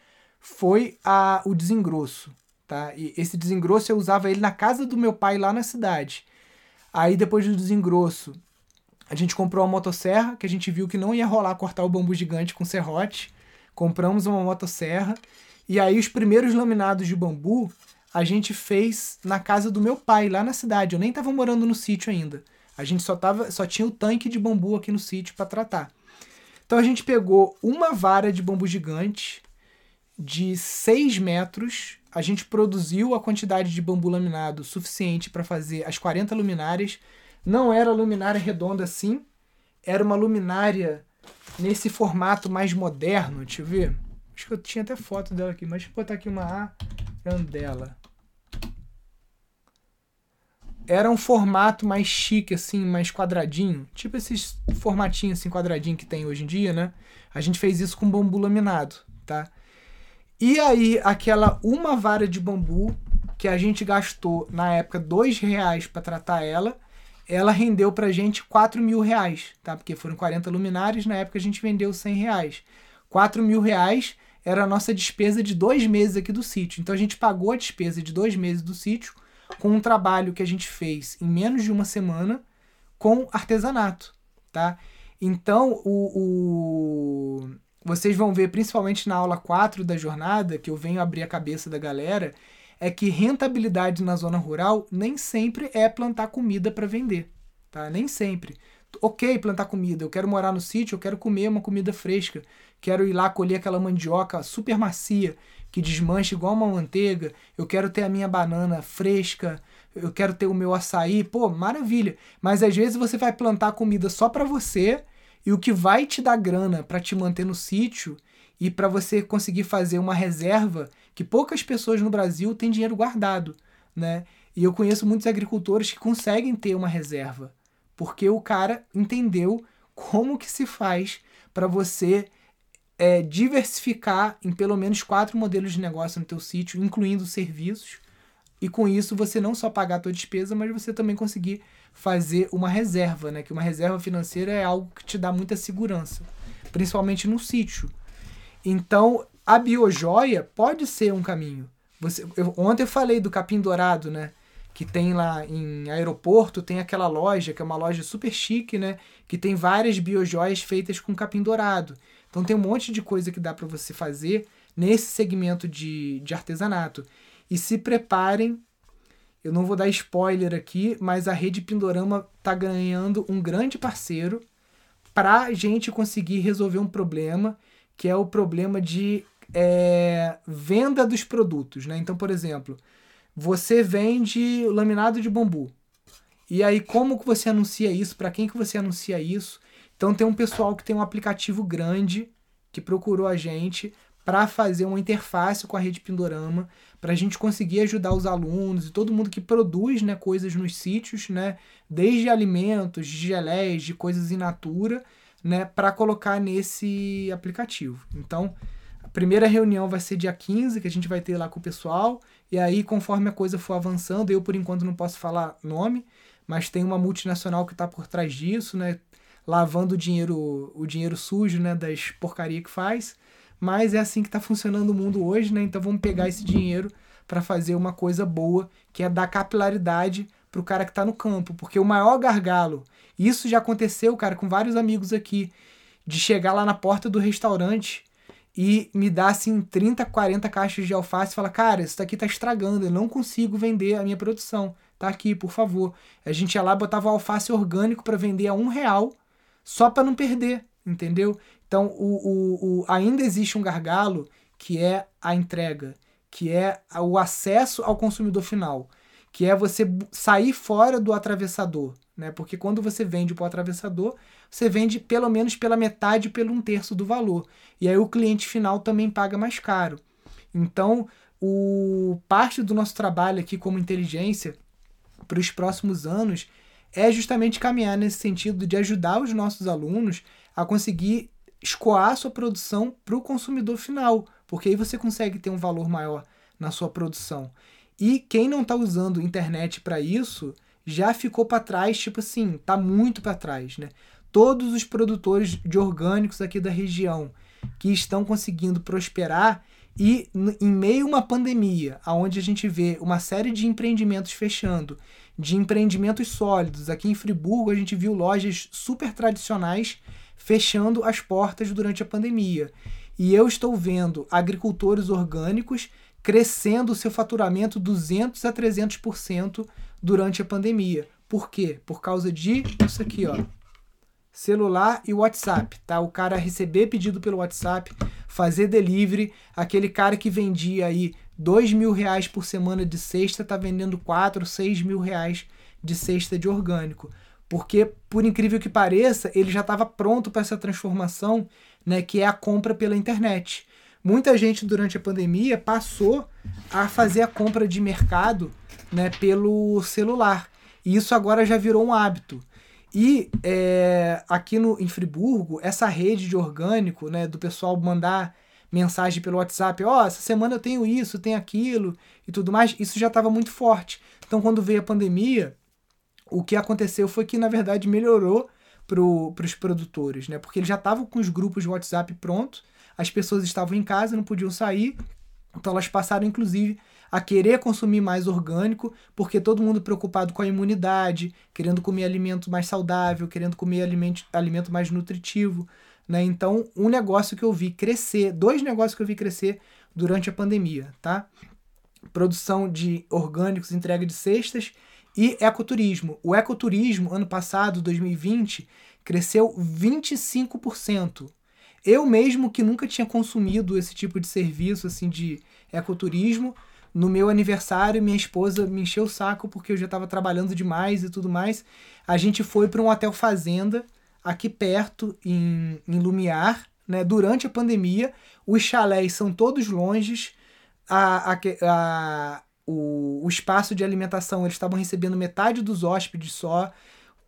foi a, o desengrosso, tá? E esse desengrosso eu usava ele na casa do meu pai lá na cidade. Aí depois do desengrosso, a gente comprou uma motosserra, que a gente viu que não ia rolar cortar o bambu gigante com serrote. Compramos uma motosserra. E aí os primeiros laminados de bambu a gente fez na casa do meu pai, lá na cidade. Eu nem estava morando no sítio ainda. A gente só, tava, só tinha o tanque de bambu aqui no sítio para tratar. Então a gente pegou uma vara de bambu gigante de 6 metros. A gente produziu a quantidade de bambu laminado suficiente para fazer as 40 luminárias. Não era luminária redonda assim, era uma luminária nesse formato mais moderno. Deixa eu ver. Acho que eu tinha até foto dela aqui, mas deixa eu botar aqui uma Arandela. Era um formato mais chique, assim, mais quadradinho. Tipo esses formatinhos assim, quadradinho que tem hoje em dia, né? A gente fez isso com bambu laminado, tá? E aí, aquela uma vara de bambu que a gente gastou na época dois reais para tratar ela, ela rendeu pra gente 4 mil reais, tá? Porque foram 40 luminares, na época a gente vendeu 100 reais. 4 mil reais era a nossa despesa de dois meses aqui do sítio. Então a gente pagou a despesa de dois meses do sítio com um trabalho que a gente fez em menos de uma semana com artesanato, tá? Então o, o vocês vão ver principalmente na aula 4 da jornada, que eu venho abrir a cabeça da galera, é que rentabilidade na zona rural nem sempre é plantar comida para vender, tá? Nem sempre. Ok, plantar comida, eu quero morar no sítio, eu quero comer uma comida fresca, quero ir lá colher aquela mandioca super macia que desmancha igual uma manteiga, eu quero ter a minha banana fresca, eu quero ter o meu açaí, pô, maravilha. Mas às vezes você vai plantar comida só para você e o que vai te dar grana para te manter no sítio e para você conseguir fazer uma reserva que poucas pessoas no Brasil têm dinheiro guardado, né? E eu conheço muitos agricultores que conseguem ter uma reserva, porque o cara entendeu como que se faz para você é, diversificar em pelo menos quatro modelos de negócio no teu sítio, incluindo serviços, e com isso você não só pagar a tua despesa, mas você também conseguir fazer uma reserva, né? Que uma reserva financeira é algo que te dá muita segurança, principalmente no sítio. Então, a biojoia pode ser um caminho. Você, eu, ontem eu falei do capim dourado, né? Que tem lá em aeroporto, tem aquela loja, que é uma loja super chique, né? Que tem várias biojoias feitas com capim dourado. Então tem um monte de coisa que dá para você fazer nesse segmento de, de artesanato. E se preparem eu não vou dar spoiler aqui, mas a rede Pindorama está ganhando um grande parceiro para a gente conseguir resolver um problema, que é o problema de é, venda dos produtos. Né? Então, por exemplo, você vende laminado de bambu. E aí, como que você anuncia isso? Para quem que você anuncia isso? Então, tem um pessoal que tem um aplicativo grande que procurou a gente para fazer uma interface com a rede Pindorama, para a gente conseguir ajudar os alunos e todo mundo que produz né, coisas nos sítios, né, desde alimentos, de geleias, de coisas in natura, né, para colocar nesse aplicativo. Então, a primeira reunião vai ser dia 15, que a gente vai ter lá com o pessoal, e aí, conforme a coisa for avançando, eu por enquanto não posso falar nome, mas tem uma multinacional que está por trás disso, né, lavando o dinheiro, o dinheiro sujo né, das porcaria que faz mas é assim que está funcionando o mundo hoje, né? Então vamos pegar esse dinheiro para fazer uma coisa boa, que é dar capilaridade para o cara que está no campo, porque o maior gargalo, isso já aconteceu, cara, com vários amigos aqui, de chegar lá na porta do restaurante e me dar assim 30, 40 caixas de alface e falar: "Cara, isso daqui tá estragando, eu não consigo vender a minha produção. Tá aqui, por favor". A gente ia lá botava alface orgânico para vender a um real, só para não perder, entendeu? Então, o, o, o, ainda existe um gargalo que é a entrega, que é o acesso ao consumidor final, que é você sair fora do atravessador. Né? Porque quando você vende para o atravessador, você vende pelo menos pela metade, pelo um terço do valor. E aí o cliente final também paga mais caro. Então, o parte do nosso trabalho aqui como inteligência para os próximos anos é justamente caminhar nesse sentido de ajudar os nossos alunos a conseguir escoar a sua produção para o consumidor final, porque aí você consegue ter um valor maior na sua produção. E quem não está usando internet para isso já ficou para trás, tipo assim, tá muito para trás, né? Todos os produtores de orgânicos aqui da região que estão conseguindo prosperar e em meio a uma pandemia, aonde a gente vê uma série de empreendimentos fechando, de empreendimentos sólidos, aqui em Friburgo a gente viu lojas super tradicionais fechando as portas durante a pandemia. E eu estou vendo agricultores orgânicos crescendo o seu faturamento 200 a 300% durante a pandemia. Por quê? Por causa de isso aqui, ó. celular e WhatsApp, tá? O cara receber pedido pelo WhatsApp, fazer delivery, aquele cara que vendia aí dois mil reais por semana de cesta tá vendendo quatro, seis mil reais de cesta de orgânico, porque por incrível que pareça ele já estava pronto para essa transformação, né? Que é a compra pela internet. Muita gente durante a pandemia passou a fazer a compra de mercado, né? Pelo celular. E isso agora já virou um hábito. E é, aqui no, em Friburgo, essa rede de orgânico, né, do pessoal mandar mensagem pelo WhatsApp, ó, oh, essa semana eu tenho isso, tenho aquilo e tudo mais, isso já estava muito forte. Então, quando veio a pandemia, o que aconteceu foi que, na verdade, melhorou para os produtores, né? Porque eles já estavam com os grupos de WhatsApp prontos, as pessoas estavam em casa, não podiam sair, então elas passaram, inclusive, a querer consumir mais orgânico, porque todo mundo preocupado com a imunidade, querendo comer alimento mais saudável, querendo comer alimento, alimento mais nutritivo. Né? Então, um negócio que eu vi crescer, dois negócios que eu vi crescer durante a pandemia, tá? Produção de orgânicos, entrega de cestas e ecoturismo. O ecoturismo, ano passado, 2020, cresceu 25%. Eu mesmo que nunca tinha consumido esse tipo de serviço assim de ecoturismo, no meu aniversário, minha esposa me encheu o saco porque eu já estava trabalhando demais e tudo mais. A gente foi para um hotel fazenda aqui perto, em, em Lumiar, né? Durante a pandemia, os chalés são todos longes. A, a, a, o, o espaço de alimentação, eles estavam recebendo metade dos hóspedes só.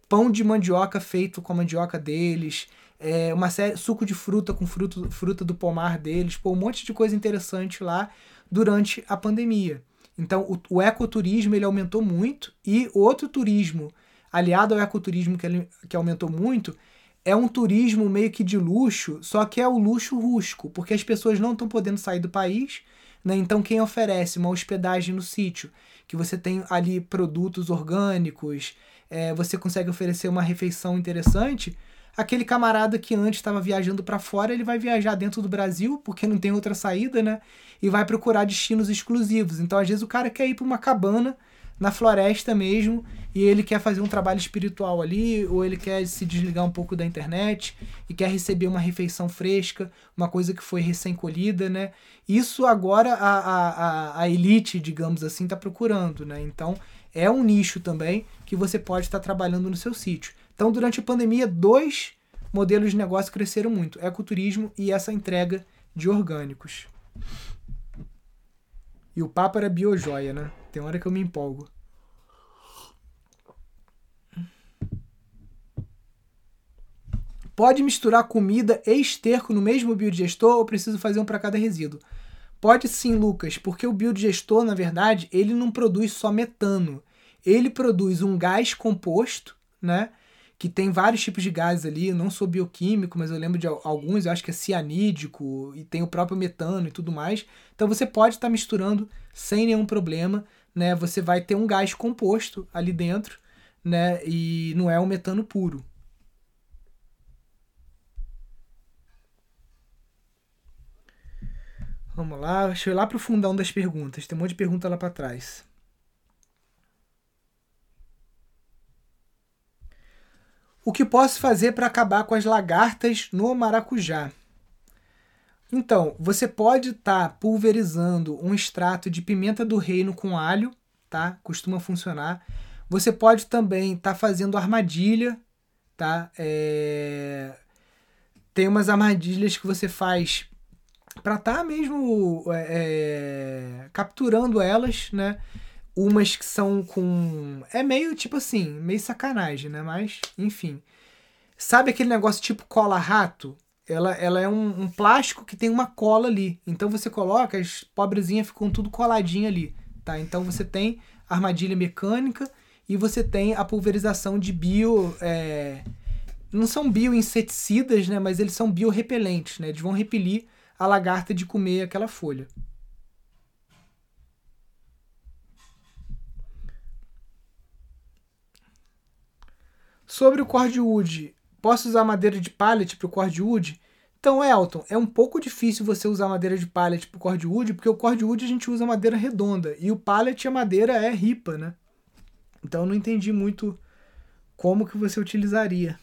Pão de mandioca feito com a mandioca deles. É, uma série, suco de fruta com fruto, fruta do pomar deles. Pô, um monte de coisa interessante lá durante a pandemia. Então, o, o ecoturismo ele aumentou muito e outro turismo aliado ao ecoturismo que, ele, que aumentou muito é um turismo meio que de luxo, só que é o luxo rústico, porque as pessoas não estão podendo sair do país, né? Então quem oferece uma hospedagem no sítio, que você tem ali produtos orgânicos, é, você consegue oferecer uma refeição interessante, aquele camarada que antes estava viajando para fora, ele vai viajar dentro do Brasil, porque não tem outra saída, né? E vai procurar destinos exclusivos. Então, às vezes, o cara quer ir para uma cabana na floresta mesmo e ele quer fazer um trabalho espiritual ali, ou ele quer se desligar um pouco da internet e quer receber uma refeição fresca, uma coisa que foi recém-colhida, né? Isso agora a, a, a elite, digamos assim, está procurando, né? Então é um nicho também que você pode estar tá trabalhando no seu sítio. Então, durante a pandemia, dois modelos de negócio cresceram muito: ecoturismo e essa entrega de orgânicos. E o papo era biojoia, né? Tem hora que eu me empolgo. Pode misturar comida e esterco no mesmo biodigestor ou preciso fazer um para cada resíduo? Pode sim, Lucas, porque o biodigestor, na verdade, ele não produz só metano. Ele produz um gás composto, né? Que tem vários tipos de gases ali, eu não sou bioquímico, mas eu lembro de alguns, eu acho que é cianídico e tem o próprio metano e tudo mais. Então você pode estar tá misturando sem nenhum problema, né? Você vai ter um gás composto ali dentro, né? E não é um metano puro. Vamos lá, deixa eu ir lá pro fundão das perguntas. Tem um monte de pergunta lá para trás. O que posso fazer para acabar com as lagartas no maracujá? Então, você pode estar tá pulverizando um extrato de pimenta do reino com alho, tá? Costuma funcionar. Você pode também estar tá fazendo armadilha, tá? É... Tem umas armadilhas que você faz para estar tá mesmo é... é capturando elas, né? Umas que são com. É meio tipo assim, meio sacanagem, né? Mas, enfim. Sabe aquele negócio tipo cola-rato? Ela, ela é um, um, plástico que tem uma cola ali. Então você coloca, as pobrezinhas ficam tudo coladinho ali. Tá? Então você tem armadilha mecânica e você tem a pulverização de bio. É... Não são bioinseticidas, né? Mas eles são biorrepelentes, né? Eles vão repelir a lagarta de comer aquela folha. Sobre o cordwood, posso usar madeira de pallet para o cordwood? Então, Elton, é um pouco difícil você usar madeira de pallet para o cordwood, porque o cordwood a gente usa madeira redonda e o pallet a madeira é ripa, né? Então, não entendi muito como que você utilizaria.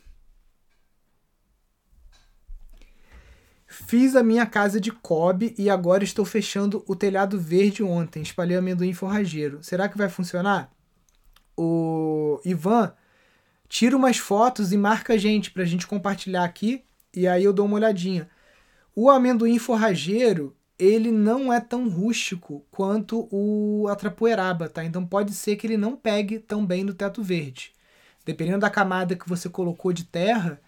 Fiz a minha casa de cobre e agora estou fechando o telhado verde ontem. Espalhei amendoim forrageiro. Será que vai funcionar? O Ivan, tira umas fotos e marca a gente para a gente compartilhar aqui e aí eu dou uma olhadinha. O amendoim forrageiro, ele não é tão rústico quanto o atrapoeraba, tá? Então pode ser que ele não pegue tão bem no teto verde. Dependendo da camada que você colocou de terra,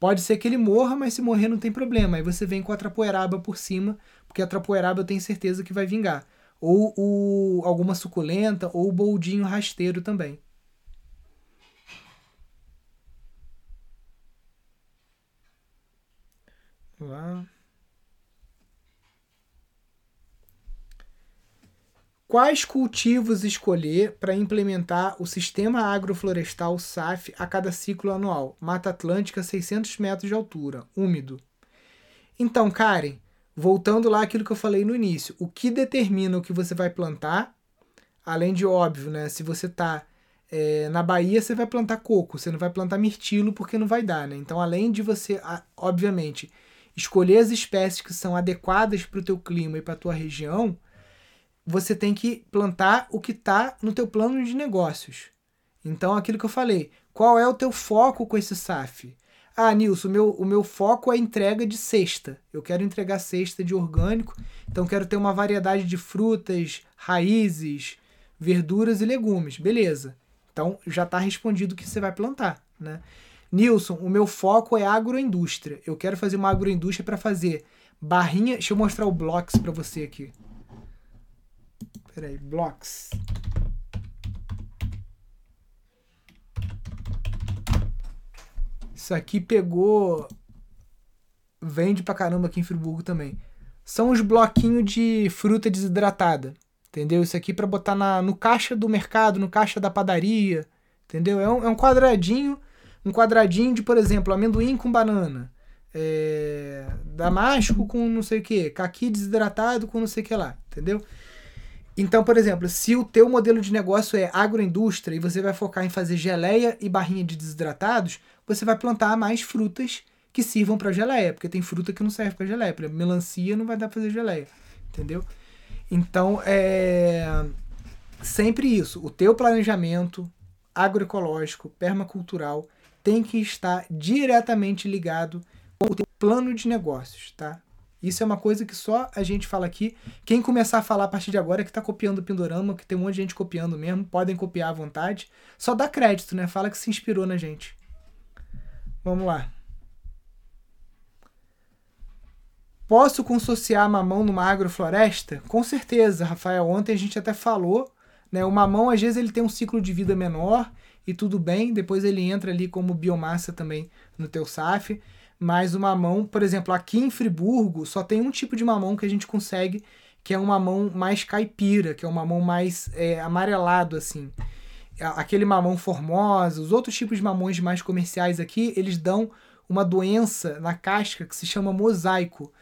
Pode ser que ele morra, mas se morrer não tem problema. Aí você vem com a trapoeraba por cima, porque a trapoeraba eu tenho certeza que vai vingar. Ou o, alguma suculenta, ou o boldinho rasteiro também. Lá. Quais cultivos escolher para implementar o Sistema Agroflorestal SAF a cada ciclo anual? Mata Atlântica, 600 metros de altura, úmido. Então, Karen, voltando lá aquilo que eu falei no início, o que determina o que você vai plantar, além de óbvio, né? Se você está é, na Bahia, você vai plantar coco, você não vai plantar mirtilo porque não vai dar, né? Então, além de você, obviamente, escolher as espécies que são adequadas para o teu clima e para a tua região, você tem que plantar o que está no teu plano de negócios. Então, aquilo que eu falei, qual é o teu foco com esse SAF? Ah, Nilson, o meu, o meu foco é entrega de cesta. Eu quero entregar cesta de orgânico, então quero ter uma variedade de frutas, raízes, verduras e legumes. Beleza. Então já está respondido o que você vai plantar, né? Nilson, o meu foco é agroindústria. Eu quero fazer uma agroindústria para fazer barrinha. Deixa eu mostrar o blocks para você aqui. Peraí, blocks. Isso aqui pegou. Vende pra caramba aqui em Friburgo também. São os bloquinhos de fruta desidratada. Entendeu? Isso aqui para botar na, no caixa do mercado, no caixa da padaria. Entendeu? É um, é um quadradinho. Um quadradinho de, por exemplo, amendoim com banana. É, damasco com não sei o que. Caqui desidratado com não sei o que lá. Entendeu? Então, por exemplo, se o teu modelo de negócio é agroindústria e você vai focar em fazer geleia e barrinha de desidratados, você vai plantar mais frutas que sirvam para geleia, porque tem fruta que não serve para geleia, por exemplo, melancia não vai dar para fazer geleia, entendeu? Então, é sempre isso, o teu planejamento agroecológico, permacultural tem que estar diretamente ligado com o teu plano de negócios, tá? Isso é uma coisa que só a gente fala aqui. Quem começar a falar a partir de agora que está copiando o Pindorama, que tem um monte de gente copiando mesmo, podem copiar à vontade. Só dá crédito, né? Fala que se inspirou na gente. Vamos lá. Posso consociar mamão numa agrofloresta? Com certeza, Rafael. Ontem a gente até falou, né? O mamão às vezes ele tem um ciclo de vida menor e tudo bem, depois ele entra ali como biomassa também no teu SAF mas o mamão, por exemplo, aqui em Friburgo só tem um tipo de mamão que a gente consegue, que é um mamão mais caipira, que é um mamão mais é, amarelado assim. Aquele mamão formosa, os outros tipos de mamões mais comerciais aqui, eles dão uma doença na casca que se chama mosaico,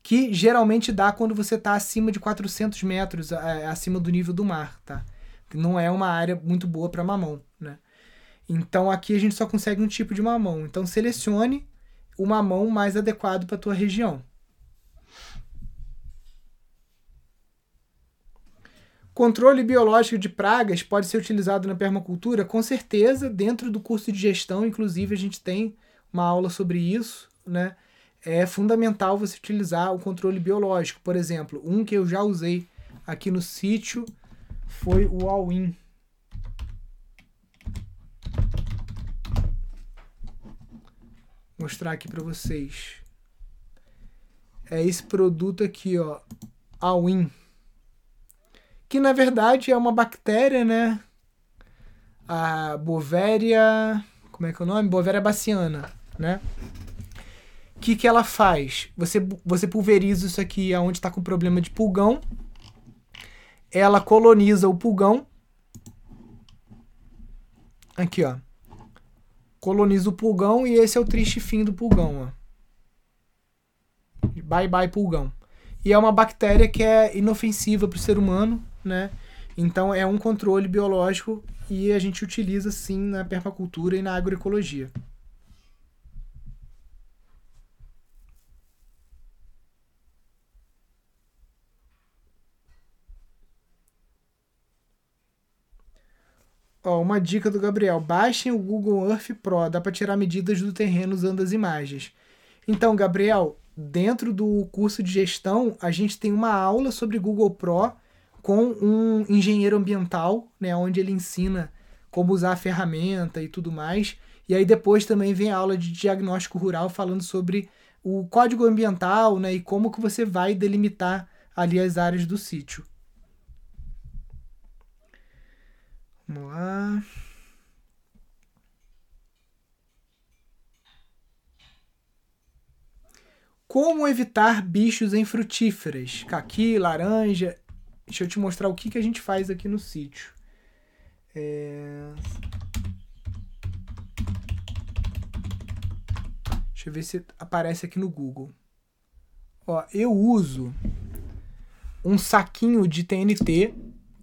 que geralmente dá quando você está acima de 400 metros é, acima do nível do mar, tá? Não é uma área muito boa para mamão, né? Então aqui a gente só consegue um tipo de mamão. Então selecione o mamão mais adequado para a tua região. Controle biológico de pragas pode ser utilizado na permacultura? Com certeza, dentro do curso de gestão, inclusive, a gente tem uma aula sobre isso, né? É fundamental você utilizar o controle biológico. Por exemplo, um que eu já usei aqui no sítio foi o All-in. Mostrar aqui para vocês. É esse produto aqui, ó, Awin. Que na verdade é uma bactéria, né? A Bovéria, como é que é o nome? Bovéria baciana, né? O que, que ela faz? Você, você pulveriza isso aqui aonde está com problema de pulgão. Ela coloniza o pulgão. Aqui, ó coloniza o pulgão e esse é o triste fim do pulgão. Ó. Bye bye pulgão. E é uma bactéria que é inofensiva para o ser humano, né? Então é um controle biológico e a gente utiliza sim na permacultura e na agroecologia. Ó, uma dica do Gabriel: baixem o Google Earth Pro, dá para tirar medidas do terreno usando as imagens. Então, Gabriel, dentro do curso de gestão, a gente tem uma aula sobre Google Pro com um engenheiro ambiental, né, onde ele ensina como usar a ferramenta e tudo mais. E aí depois também vem a aula de diagnóstico rural falando sobre o código ambiental, né, e como que você vai delimitar ali as áreas do sítio. Vamos lá. Como evitar bichos em frutíferas? Caqui, laranja. Deixa eu te mostrar o que, que a gente faz aqui no sítio. É... Deixa eu ver se aparece aqui no Google. Ó, eu uso um saquinho de TNT,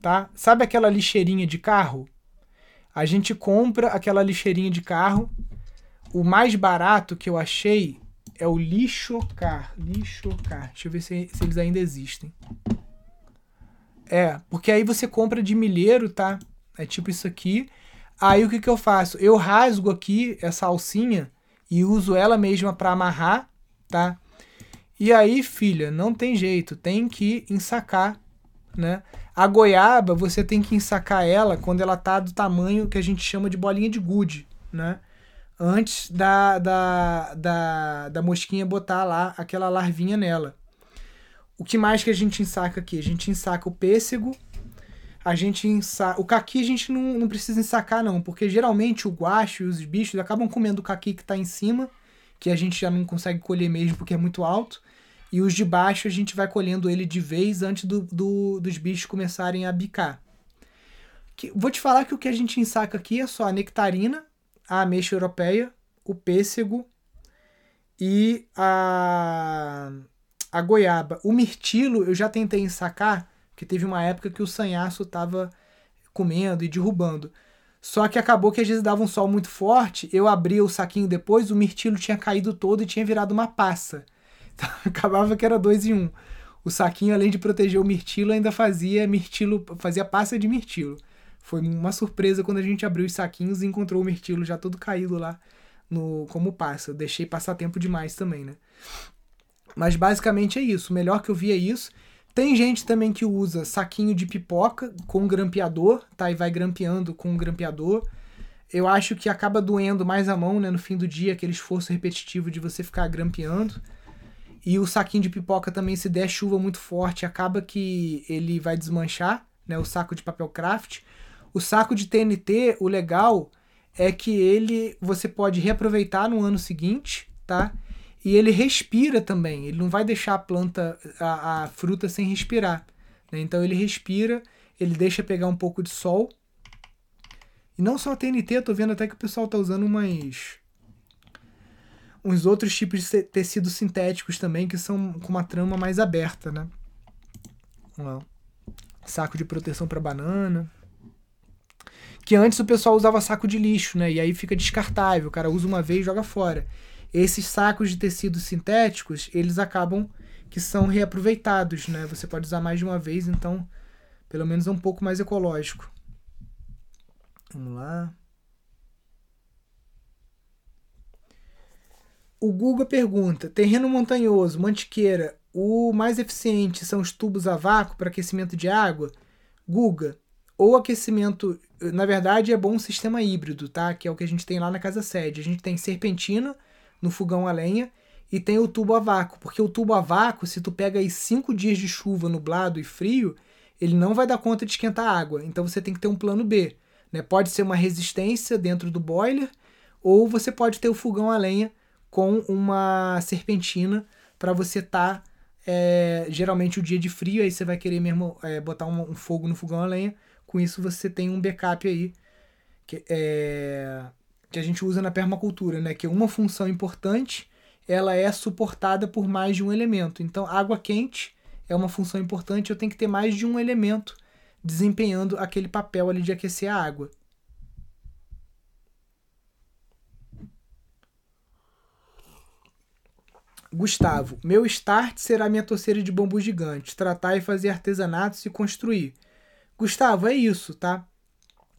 tá? Sabe aquela lixeirinha de carro? A gente compra aquela lixeirinha de carro. O mais barato que eu achei é o Lixocar. Lixocar. Deixa eu ver se, se eles ainda existem. É, porque aí você compra de milheiro, tá? É tipo isso aqui. Aí o que, que eu faço? Eu rasgo aqui essa alcinha e uso ela mesma para amarrar, tá? E aí, filha, não tem jeito, tem que ensacar, né? A goiaba, você tem que ensacar ela quando ela tá do tamanho que a gente chama de bolinha de gude, né? antes da, da, da, da mosquinha botar lá aquela larvinha nela. O que mais que a gente ensaca aqui? A gente ensaca o pêssego, a gente ensaca... O caqui a gente não, não precisa ensacar não, porque geralmente o guacho e os bichos acabam comendo o caqui que está em cima, que a gente já não consegue colher mesmo porque é muito alto, e os de baixo a gente vai colhendo ele de vez antes do, do dos bichos começarem a bicar. Que, vou te falar que o que a gente ensaca aqui é só a nectarina, a ameixa europeia, o pêssego e a, a goiaba. O mirtilo eu já tentei ensacar, que teve uma época que o sanhaço estava comendo e derrubando. Só que acabou que às vezes dava um sol muito forte, eu abria o saquinho depois, o mirtilo tinha caído todo e tinha virado uma passa. Acabava que era dois em um. O saquinho, além de proteger o mirtilo, ainda fazia mirtilo, fazia passa de mirtilo. Foi uma surpresa quando a gente abriu os saquinhos e encontrou o mirtilo já todo caído lá no como passa. Eu deixei passar tempo demais também, né? Mas basicamente é isso. O melhor que eu vi é isso. Tem gente também que usa saquinho de pipoca com grampeador, tá? E vai grampeando com um grampeador. Eu acho que acaba doendo mais a mão, né? No fim do dia, aquele esforço repetitivo de você ficar grampeando. E o saquinho de pipoca também, se der chuva muito forte, acaba que ele vai desmanchar, né? O saco de papel craft. O saco de TNT, o legal é que ele você pode reaproveitar no ano seguinte, tá? E ele respira também. Ele não vai deixar a planta, a, a fruta sem respirar. Né? Então ele respira, ele deixa pegar um pouco de sol. E não só a TNT, eu tô vendo até que o pessoal tá usando umas uns outros tipos de tecidos sintéticos também que são com uma trama mais aberta, né? Saco de proteção para banana que antes o pessoal usava saco de lixo, né? E aí fica descartável, o cara usa uma vez e joga fora. Esses sacos de tecidos sintéticos, eles acabam que são reaproveitados, né? Você pode usar mais de uma vez, então pelo menos é um pouco mais ecológico. Vamos lá. O Guga pergunta: terreno montanhoso, mantiqueira, o mais eficiente são os tubos a vácuo para aquecimento de água? Guga, ou aquecimento, na verdade é bom um sistema híbrido, tá? Que é o que a gente tem lá na casa sede. A gente tem serpentina no fogão a lenha e tem o tubo a vácuo, porque o tubo a vácuo, se tu pega aí cinco dias de chuva nublado e frio, ele não vai dar conta de esquentar água. Então você tem que ter um plano B, né? Pode ser uma resistência dentro do boiler ou você pode ter o fogão a lenha com uma serpentina para você tá, é, geralmente o dia de frio aí você vai querer mesmo é, botar um, um fogo no fogão a lenha com isso você tem um backup aí que, é, que a gente usa na permacultura, né? Que uma função importante ela é suportada por mais de um elemento. Então, água quente é uma função importante, eu tenho que ter mais de um elemento desempenhando aquele papel ali de aquecer a água. Gustavo, meu start será minha torceira de bambu gigante, tratar e fazer artesanatos e construir. Gustavo, é isso, tá?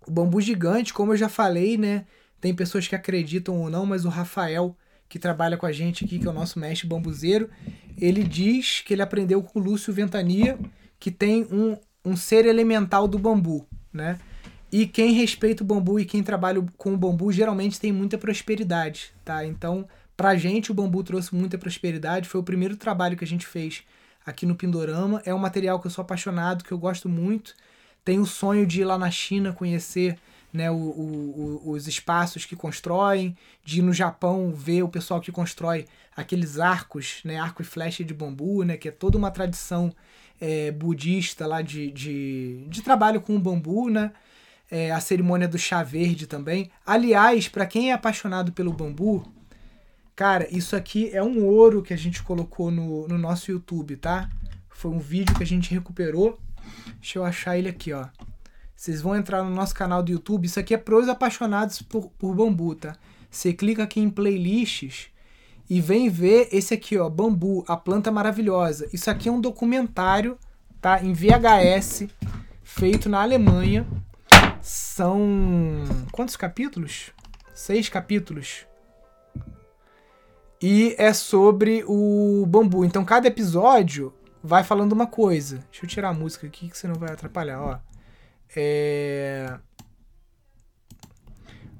O bambu gigante, como eu já falei, né? Tem pessoas que acreditam ou não, mas o Rafael, que trabalha com a gente aqui, que é o nosso mestre bambuzeiro, ele diz que ele aprendeu com o Lúcio Ventania que tem um, um ser elemental do bambu, né? E quem respeita o bambu e quem trabalha com o bambu geralmente tem muita prosperidade, tá? Então, pra gente o bambu trouxe muita prosperidade, foi o primeiro trabalho que a gente fez aqui no Pindorama, é um material que eu sou apaixonado, que eu gosto muito. Tenho o sonho de ir lá na China conhecer né, o, o, os espaços que constroem, de ir no Japão ver o pessoal que constrói aqueles arcos, né, arco e flecha de bambu, né, que é toda uma tradição é, budista lá de, de, de, trabalho com o bambu, né, é, a cerimônia do chá verde também. Aliás, para quem é apaixonado pelo bambu, cara, isso aqui é um ouro que a gente colocou no, no nosso YouTube, tá? Foi um vídeo que a gente recuperou. Deixa eu achar ele aqui, ó. Vocês vão entrar no nosso canal do YouTube. Isso aqui é para os apaixonados por, por bambu, tá? Você clica aqui em playlists e vem ver esse aqui, ó, Bambu, a planta maravilhosa. Isso aqui é um documentário, tá? Em VHS, feito na Alemanha. São quantos capítulos? Seis capítulos. E é sobre o bambu. Então cada episódio vai falando uma coisa. Deixa eu tirar a música aqui que você não vai atrapalhar, ó. É...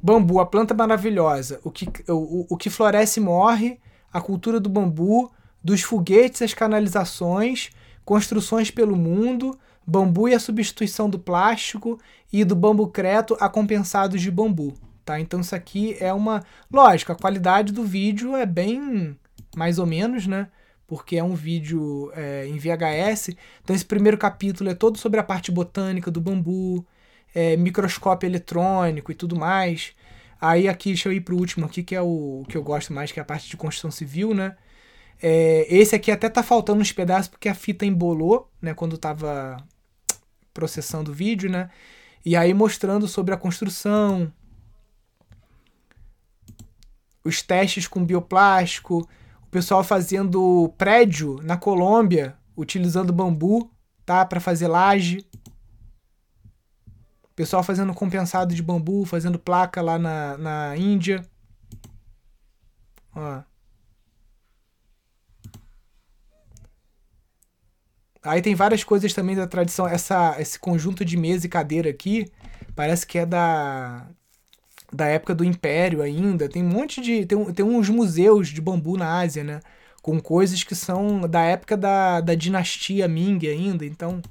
Bambu, a planta maravilhosa. O que, o, o que floresce morre. A cultura do bambu. Dos foguetes às canalizações. Construções pelo mundo. Bambu e a substituição do plástico. E do bambu creto a compensados de bambu. Tá? Então isso aqui é uma. Lógico, a qualidade do vídeo é bem mais ou menos, né? porque é um vídeo é, em VHS. Então esse primeiro capítulo é todo sobre a parte botânica do bambu, é, microscópio eletrônico e tudo mais. Aí aqui, deixa eu ir pro último aqui, que é o que eu gosto mais, que é a parte de construção civil, né? É, esse aqui até tá faltando uns pedaços porque a fita embolou, né? Quando tava processando o vídeo, né? E aí mostrando sobre a construção, os testes com bioplástico, o pessoal fazendo prédio na Colômbia, utilizando bambu, tá? Para fazer laje. O pessoal fazendo compensado de bambu, fazendo placa lá na, na Índia. Ó. Aí tem várias coisas também da tradição. Essa, esse conjunto de mesa e cadeira aqui parece que é da da época do Império ainda. Tem um monte de. Tem, tem uns museus de bambu na Ásia, né? Com coisas que são da época da, da dinastia Ming ainda. Então,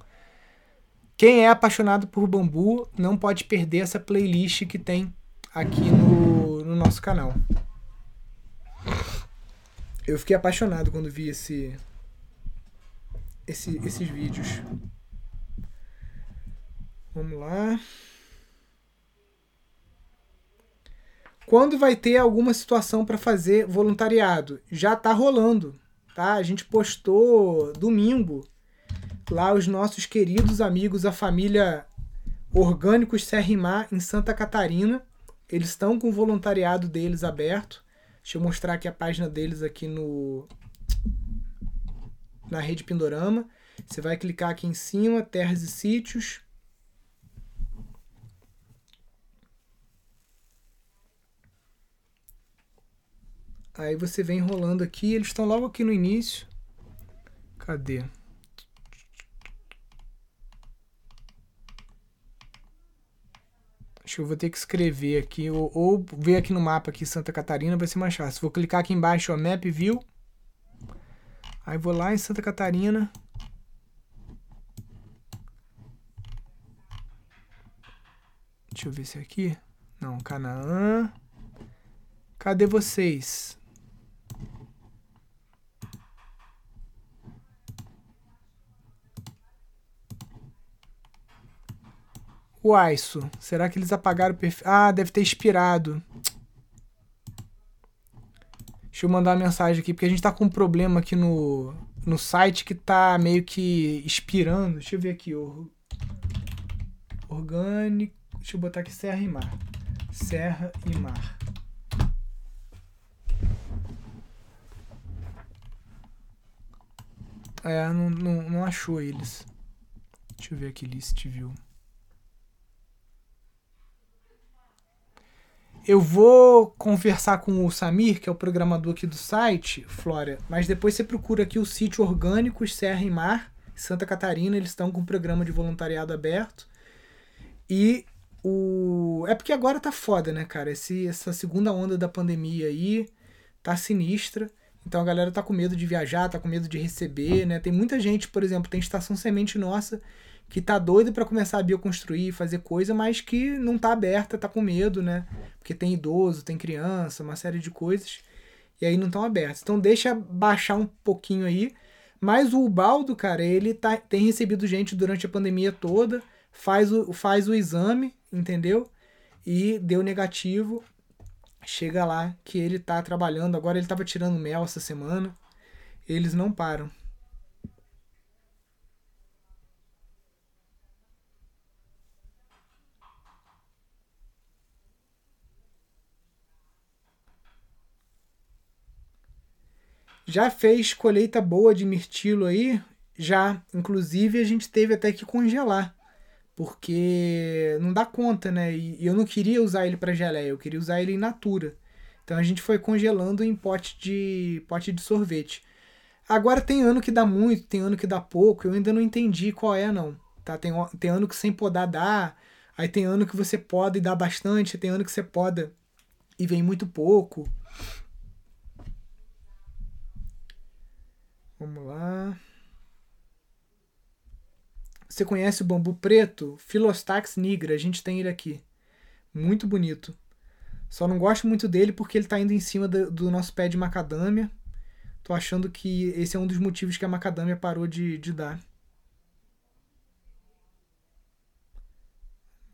quem é apaixonado por bambu não pode perder essa playlist que tem aqui no, no nosso canal. Eu fiquei apaixonado quando vi esse, esse esses vídeos. Vamos lá. Quando vai ter alguma situação para fazer voluntariado? Já tá rolando, tá? A gente postou domingo lá os nossos queridos amigos, a família Orgânicos Serrimar em Santa Catarina. Eles estão com o voluntariado deles aberto. Deixa eu mostrar aqui a página deles aqui no na rede Pindorama. Você vai clicar aqui em cima, terras e sítios. Aí você vem enrolando aqui, eles estão logo aqui no início. Cadê? Acho que eu vou ter que escrever aqui, ou, ou, ver aqui no mapa aqui Santa Catarina, vai ser mais fácil. Vou clicar aqui embaixo, ó, Map View. Aí vou lá em Santa Catarina. Deixa eu ver se é aqui. Não, Canaã. Cadê vocês? O Aiso. Será que eles apagaram o perfil? Ah, deve ter expirado. Deixa eu mandar uma mensagem aqui, porque a gente tá com um problema aqui no, no site que tá meio que expirando. Deixa eu ver aqui. Or... Orgânico. Deixa eu botar aqui Serra e Mar. Serra e Mar. É, não, não, não achou eles. Deixa eu ver aqui, list view. Eu vou conversar com o Samir, que é o programador aqui do site, Flora, mas depois você procura aqui o sítio Orgânicos Serra e Mar, Santa Catarina, eles estão com um programa de voluntariado aberto. E o. É porque agora tá foda, né, cara? Esse, essa segunda onda da pandemia aí tá sinistra. Então a galera tá com medo de viajar, tá com medo de receber, né? Tem muita gente, por exemplo, tem estação semente nossa que tá doido para começar a bioconstruir, fazer coisa, mas que não tá aberta, tá com medo, né? Porque tem idoso, tem criança, uma série de coisas, e aí não estão abertas. Então deixa baixar um pouquinho aí. Mas o Ubaldo, cara, ele tá, tem recebido gente durante a pandemia toda, faz o, faz o exame, entendeu? E deu negativo. Chega lá que ele tá trabalhando. Agora ele tava tirando mel essa semana. Eles não param. Já fez colheita boa de mirtilo aí? Já. Inclusive a gente teve até que congelar. Porque não dá conta, né? E eu não queria usar ele para geleia, eu queria usar ele in natura. Então a gente foi congelando em pote de pote de sorvete. Agora tem ano que dá muito, tem ano que dá pouco, eu ainda não entendi qual é não. Tá? Tem, tem ano que sem podar dá, aí tem ano que você poda e dá bastante, tem ano que você poda e vem muito pouco. Vamos lá. Você conhece o bambu preto? Philostax nigra, a gente tem ele aqui. Muito bonito. Só não gosto muito dele porque ele está indo em cima do, do, nosso pé de macadâmia. Tô achando que esse é um dos motivos que a macadâmia parou de, de dar.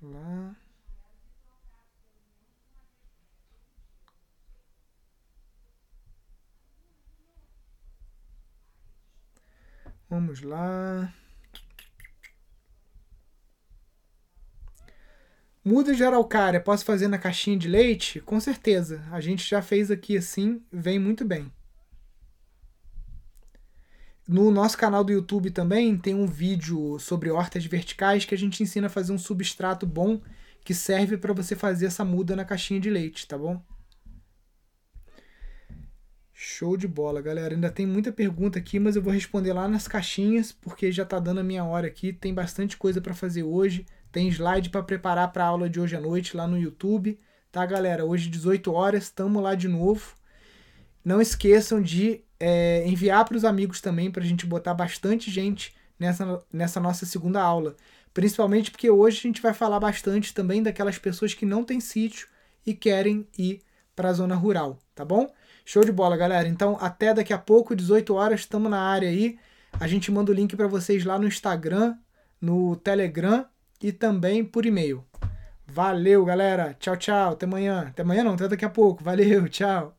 Lá. Vamos lá. Muda de araucária, posso fazer na caixinha de leite? Com certeza. A gente já fez aqui assim, vem muito bem. No nosso canal do YouTube também tem um vídeo sobre hortas verticais que a gente ensina a fazer um substrato bom que serve para você fazer essa muda na caixinha de leite, tá bom? Show de bola, galera. Ainda tem muita pergunta aqui, mas eu vou responder lá nas caixinhas, porque já tá dando a minha hora aqui. Tem bastante coisa para fazer hoje. Tem slide para preparar para a aula de hoje à noite lá no YouTube. Tá, galera? Hoje, 18 horas, estamos lá de novo. Não esqueçam de é, enviar para os amigos também, para a gente botar bastante gente nessa, nessa nossa segunda aula. Principalmente porque hoje a gente vai falar bastante também daquelas pessoas que não têm sítio e querem ir para a zona rural, tá bom? Show de bola, galera. Então, até daqui a pouco, 18 horas, estamos na área aí. A gente manda o link para vocês lá no Instagram, no Telegram e também por e-mail. Valeu, galera. Tchau, tchau. Até amanhã. Até amanhã não, até daqui a pouco. Valeu, tchau.